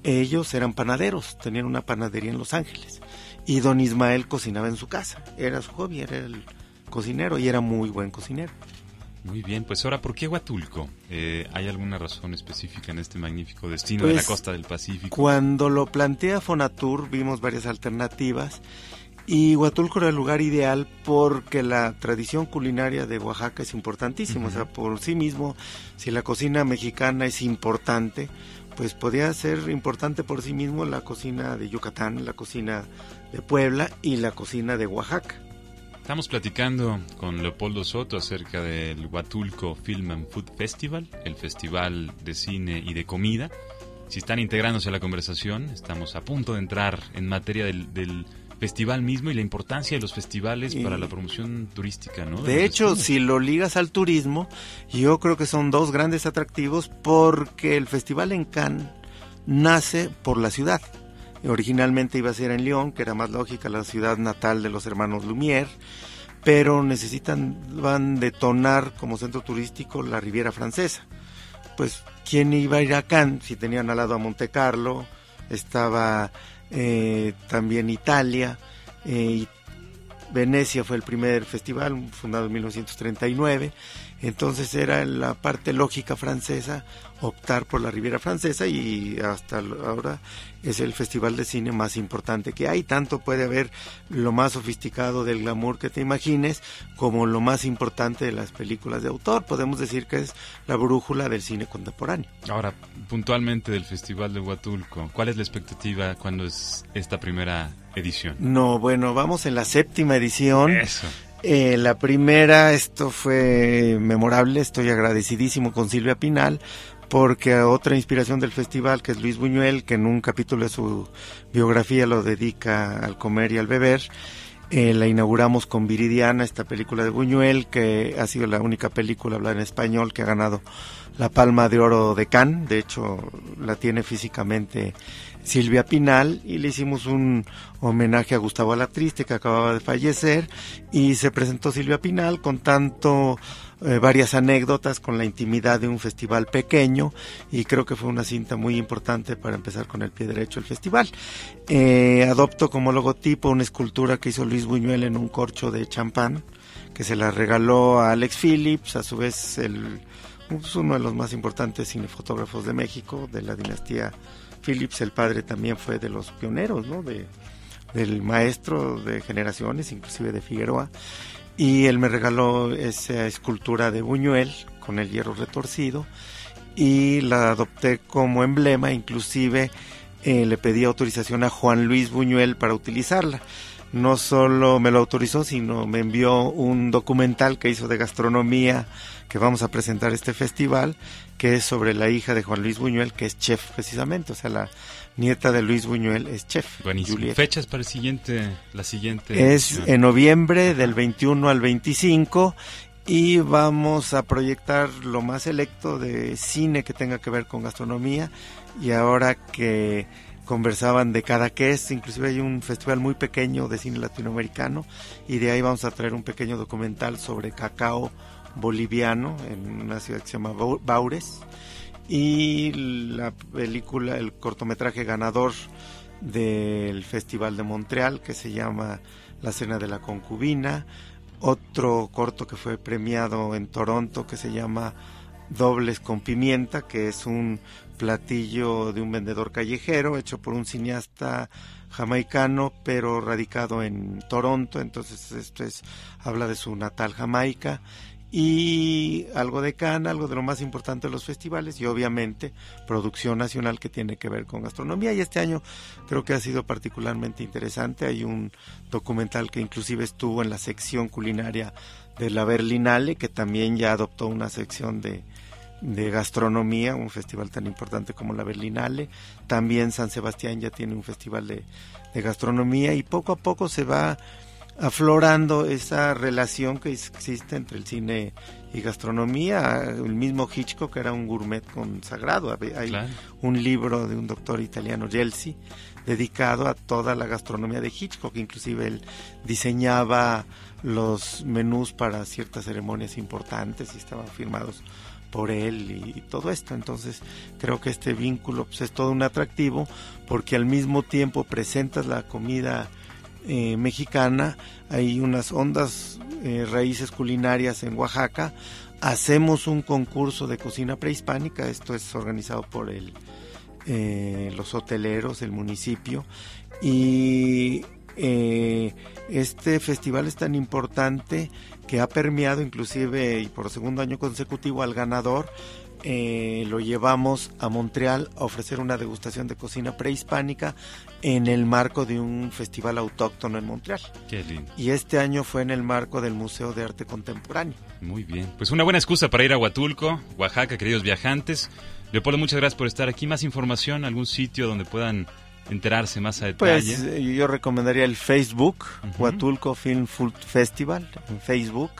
ellos eran panaderos, tenían una panadería en Los Ángeles. Y don Ismael cocinaba en su casa, era su hobby, era el cocinero y era muy buen cocinero. Muy bien, pues ahora, ¿por qué Huatulco? Eh, ¿Hay alguna razón específica en este magnífico destino de la Pues, costa del Pacífico? Cuando lo plantea Fonatur vimos varias alternativas Y Huatulco era el lugar ideal porque la tradición culinaria de Oaxaca es importantísima. O sea, por sí mismo, si la cocina mexicana es importante, pues podría ser importante por sí mismo la cocina de Yucatán, la cocina de Puebla y la cocina de Oaxaca. Estamos platicando con Leopoldo Soto acerca del Huatulco Film and Food Festival, el festival de cine y de comida. Si están integrándose a la conversación, estamos a punto de entrar en materia del, del festival mismo y la importancia de los festivales para la promoción turística, ¿no? De, hecho, si lo ligas al turismo, yo creo que son dos grandes atractivos porque el festival en Cannes nace por la ciudad. Originalmente iba a ser en Lyon, que era más lógica, la ciudad natal de los hermanos Lumière, pero necesitan, van detonar como centro turístico la Riviera Francesa. Pues, ¿quién iba a ir a Cannes si tenían al lado a Monte Carlo? Estaba eh, también Italia, eh, Venecia fue el primer festival, fundado en 1939, entonces era la parte lógica francesa optar por la Riviera Francesa y hasta ahora es el festival de cine más importante que hay. Tanto puede haber lo más sofisticado del glamour que te imagines como lo más importante de las películas de autor. Podemos decir que es la brújula del cine contemporáneo. Ahora, puntualmente del Festival de Huatulco, ¿cuál es la expectativa cuando es esta primera edición? No, bueno, vamos en la séptima edición. Eso. Eh, la primera, esto fue memorable, estoy agradecidísimo con Silvia Pinal, porque otra inspiración del festival, que es Luis Buñuel, que en un capítulo de su biografía lo dedica al comer y al beber, eh, la inauguramos con Viridiana, esta película de Buñuel, que ha sido la única película hablada en español que ha ganado la Palma de Oro de Cannes, de hecho la tiene físicamente Silvia Pinal y le hicimos un homenaje a Gustavo Alatriste que acababa de fallecer y se presentó Silvia Pinal con tanto eh, varias anécdotas con la intimidad de un festival pequeño y creo que fue una cinta muy importante para empezar con el pie derecho el festival. Eh, adopto como logotipo una escultura que hizo Luis Buñuel en un corcho de champán que se la regaló a Alex Phillips, a su vez el, uno de los más importantes cinefotógrafos de México, de la dinastía Phillips, el padre, también fue de los pioneros, ¿no? De, del maestro de generaciones, inclusive de Figueroa. Y él me regaló esa escultura de Buñuel con el hierro retorcido y la adopté como emblema, inclusive eh, le pedí autorización a Juan Luis Buñuel para utilizarla. No solo me lo autorizó, sino me envió un documental que hizo de gastronomía que vamos a presentar este festival, que es sobre la hija de Juan Luis Buñuel, que es chef precisamente, o sea, la nieta de Luis Buñuel es chef. Buenísimo. ¿Fechas para el siguiente, la siguiente? Es en noviembre del 21 al 25 y vamos a proyectar lo más selecto de cine que tenga que ver con gastronomía y ahora que conversaban de cada es, inclusive hay un festival muy pequeño de cine latinoamericano y de ahí vamos a traer un pequeño documental sobre cacao boliviano en una ciudad que se llama Baures y la película, el cortometraje ganador del Festival de Montreal que se llama La Cena de la Concubina, otro corto que fue premiado en Toronto que se llama Dobles con Pimienta, que es un platillo de un vendedor callejero hecho por un cineasta jamaicano pero radicado en Toronto, entonces esto es habla de su natal Jamaica y algo de Cannes, algo de lo más importante de los festivales y obviamente producción nacional que tiene que ver con gastronomía. Y este año creo que ha sido particularmente interesante, hay un documental que inclusive estuvo en la sección culinaria de la Berlinale que también ya adoptó una sección de, de gastronomía, un festival tan importante como la Berlinale, también San Sebastián ya tiene un festival de, de gastronomía y poco a poco se va aflorando esa relación que existe entre el cine y gastronomía. El mismo Hitchcock era un gourmet consagrado. Hay un libro de un doctor italiano, Gelsi, dedicado a toda la gastronomía de Hitchcock. Inclusive él diseñaba los menús para ciertas ceremonias importantes y estaban firmados por él y, todo esto. Entonces creo que este vínculo pues, es todo un atractivo porque al mismo tiempo presentas la comida eh, mexicana, hay unas ondas eh, raíces culinarias en Oaxaca. Hacemos un concurso de cocina prehispánica, esto es organizado por el, eh, los hoteleros, el municipio, y este festival es tan importante que ha permeado inclusive y por segundo año consecutivo al ganador eh, lo llevamos a Montreal a ofrecer una degustación de cocina prehispánica en el marco de un festival autóctono en Montreal. Qué lindo. Y este año fue en el marco del Museo de Arte Contemporáneo. Muy bien. Pues una buena excusa para ir a Huatulco, Oaxaca, queridos viajantes. Leopoldo, muchas gracias por estar aquí. Más información, algún sitio donde puedan enterarse más a detalle. Pues eh, yo recomendaría el Facebook, Huatulco Film Festival, en Facebook.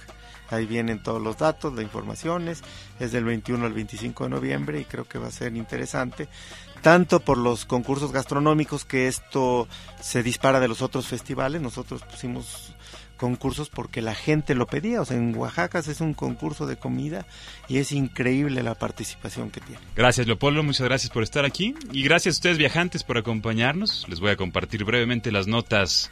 Ahí vienen todos los datos, las informaciones. Es del 21 al 25 de noviembre y creo que va a ser interesante. Tanto por los concursos gastronómicos que esto se dispara de los otros festivales. Nosotros pusimos concursos porque la gente lo pedía. O sea, en Oaxaca es un concurso de comida y es increíble la participación que tiene. Gracias, Leopoldo. Muchas gracias por estar aquí. Y gracias a ustedes, viajantes, por acompañarnos. Les voy a compartir brevemente las notas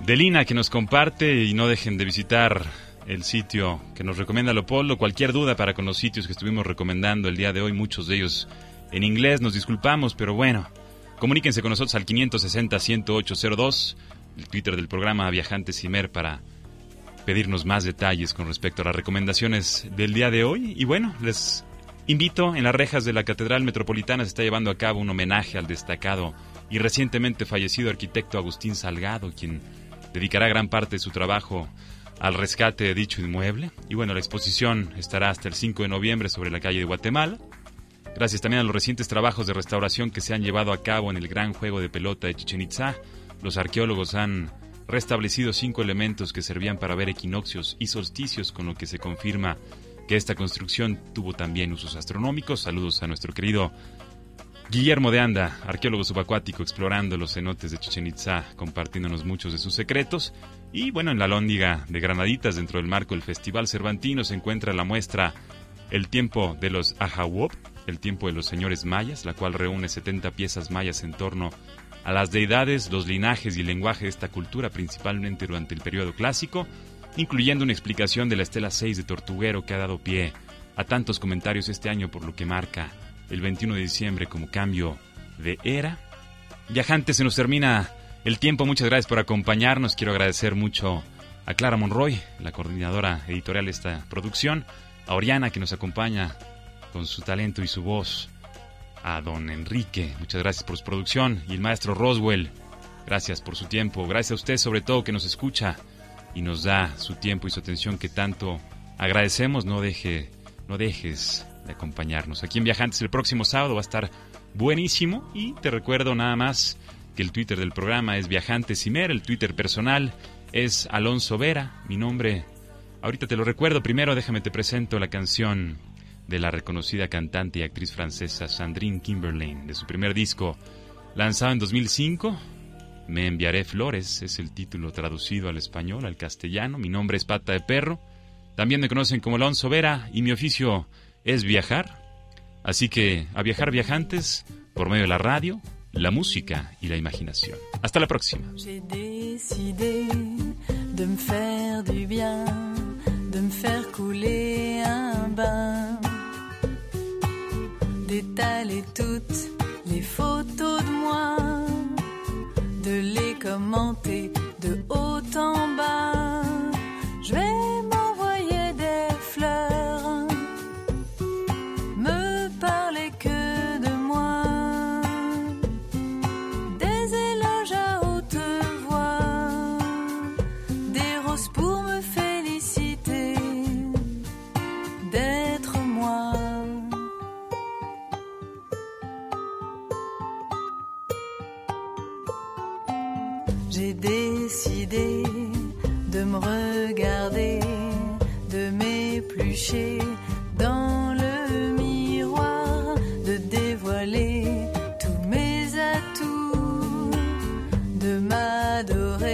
de Lina que nos comparte y no dejen de visitar el sitio que nos recomienda Leopoldo. Cualquier duda para con los sitios que estuvimos recomendando el día de hoy, muchos de ellos en inglés, nos disculpamos, pero bueno, comuníquense con nosotros al 560-10802, el Twitter del programa Viajantes Cimer para pedirnos más detalles con respecto a las recomendaciones del día de hoy. Y bueno, les invito, en las rejas de la Catedral Metropolitana se está llevando a cabo un homenaje al destacado y recientemente fallecido arquitecto Agustín Salgado, quien dedicará gran parte de su trabajo al rescate de dicho inmueble. Y bueno, la exposición estará hasta el 5 de noviembre sobre la calle de Guatemala. Gracias también a los recientes trabajos de restauración que se han llevado a cabo en el gran juego de pelota de Chichen Itza, los arqueólogos han restablecido cinco elementos que servían para ver equinoccios y solsticios, con lo que se confirma que esta construcción tuvo también usos astronómicos. Saludos a nuestro querido Guillermo de Anda, arqueólogo subacuático, explorando los cenotes de Chichen Itza, compartiéndonos muchos de sus secretos. Y bueno, en la lóndiga de Granaditas, dentro del marco del Festival Cervantino, se encuentra la muestra El tiempo de los Ajahuop, el tiempo de los señores mayas, la cual reúne 70 piezas mayas en torno a las deidades, los linajes y el lenguaje de esta cultura, principalmente durante el periodo clásico, incluyendo una explicación de la estela 6 de Tortuguero que ha dado pie a tantos comentarios este año por lo que marca el 21 de diciembre como cambio de era. Viajantes, se nos termina el tiempo. Muchas gracias por acompañarnos. Quiero agradecer mucho a Clara Monroy, la coordinadora editorial de esta producción, a Oriana que nos acompaña con su talento y su voz, a don Enrique, muchas gracias por su producción, y el maestro Roswell, gracias por su tiempo, gracias a usted sobre todo que nos escucha y nos da su tiempo y su atención que tanto agradecemos, no deje, no dejes de acompañarnos. Aquí en Viajantes el próximo sábado va a estar buenísimo y te recuerdo nada más que el Twitter del programa es Viajante Cimer, el Twitter personal es Alonso Vera, mi nombre, ahorita te lo recuerdo, primero déjame te presento la canción de la reconocida cantante y actriz francesa Sandrine Kimberlin, de su primer disco, lanzado en 2005, Me enviaré flores, es el título traducido al español, al castellano, mi nombre es Pata de Perro, también me conocen como Alonso Vera y mi oficio es viajar, así que a viajar viajantes por medio de la radio, la música y la imaginación. Hasta la próxima. J'ai décidé de me faire du bien, de me faire couler un bain, d'étaler toutes les photos de moi, de les commenter de haut en bas. Me regarder, de m'éplucher dans le miroir, de dévoiler tous mes atouts, de m'adorer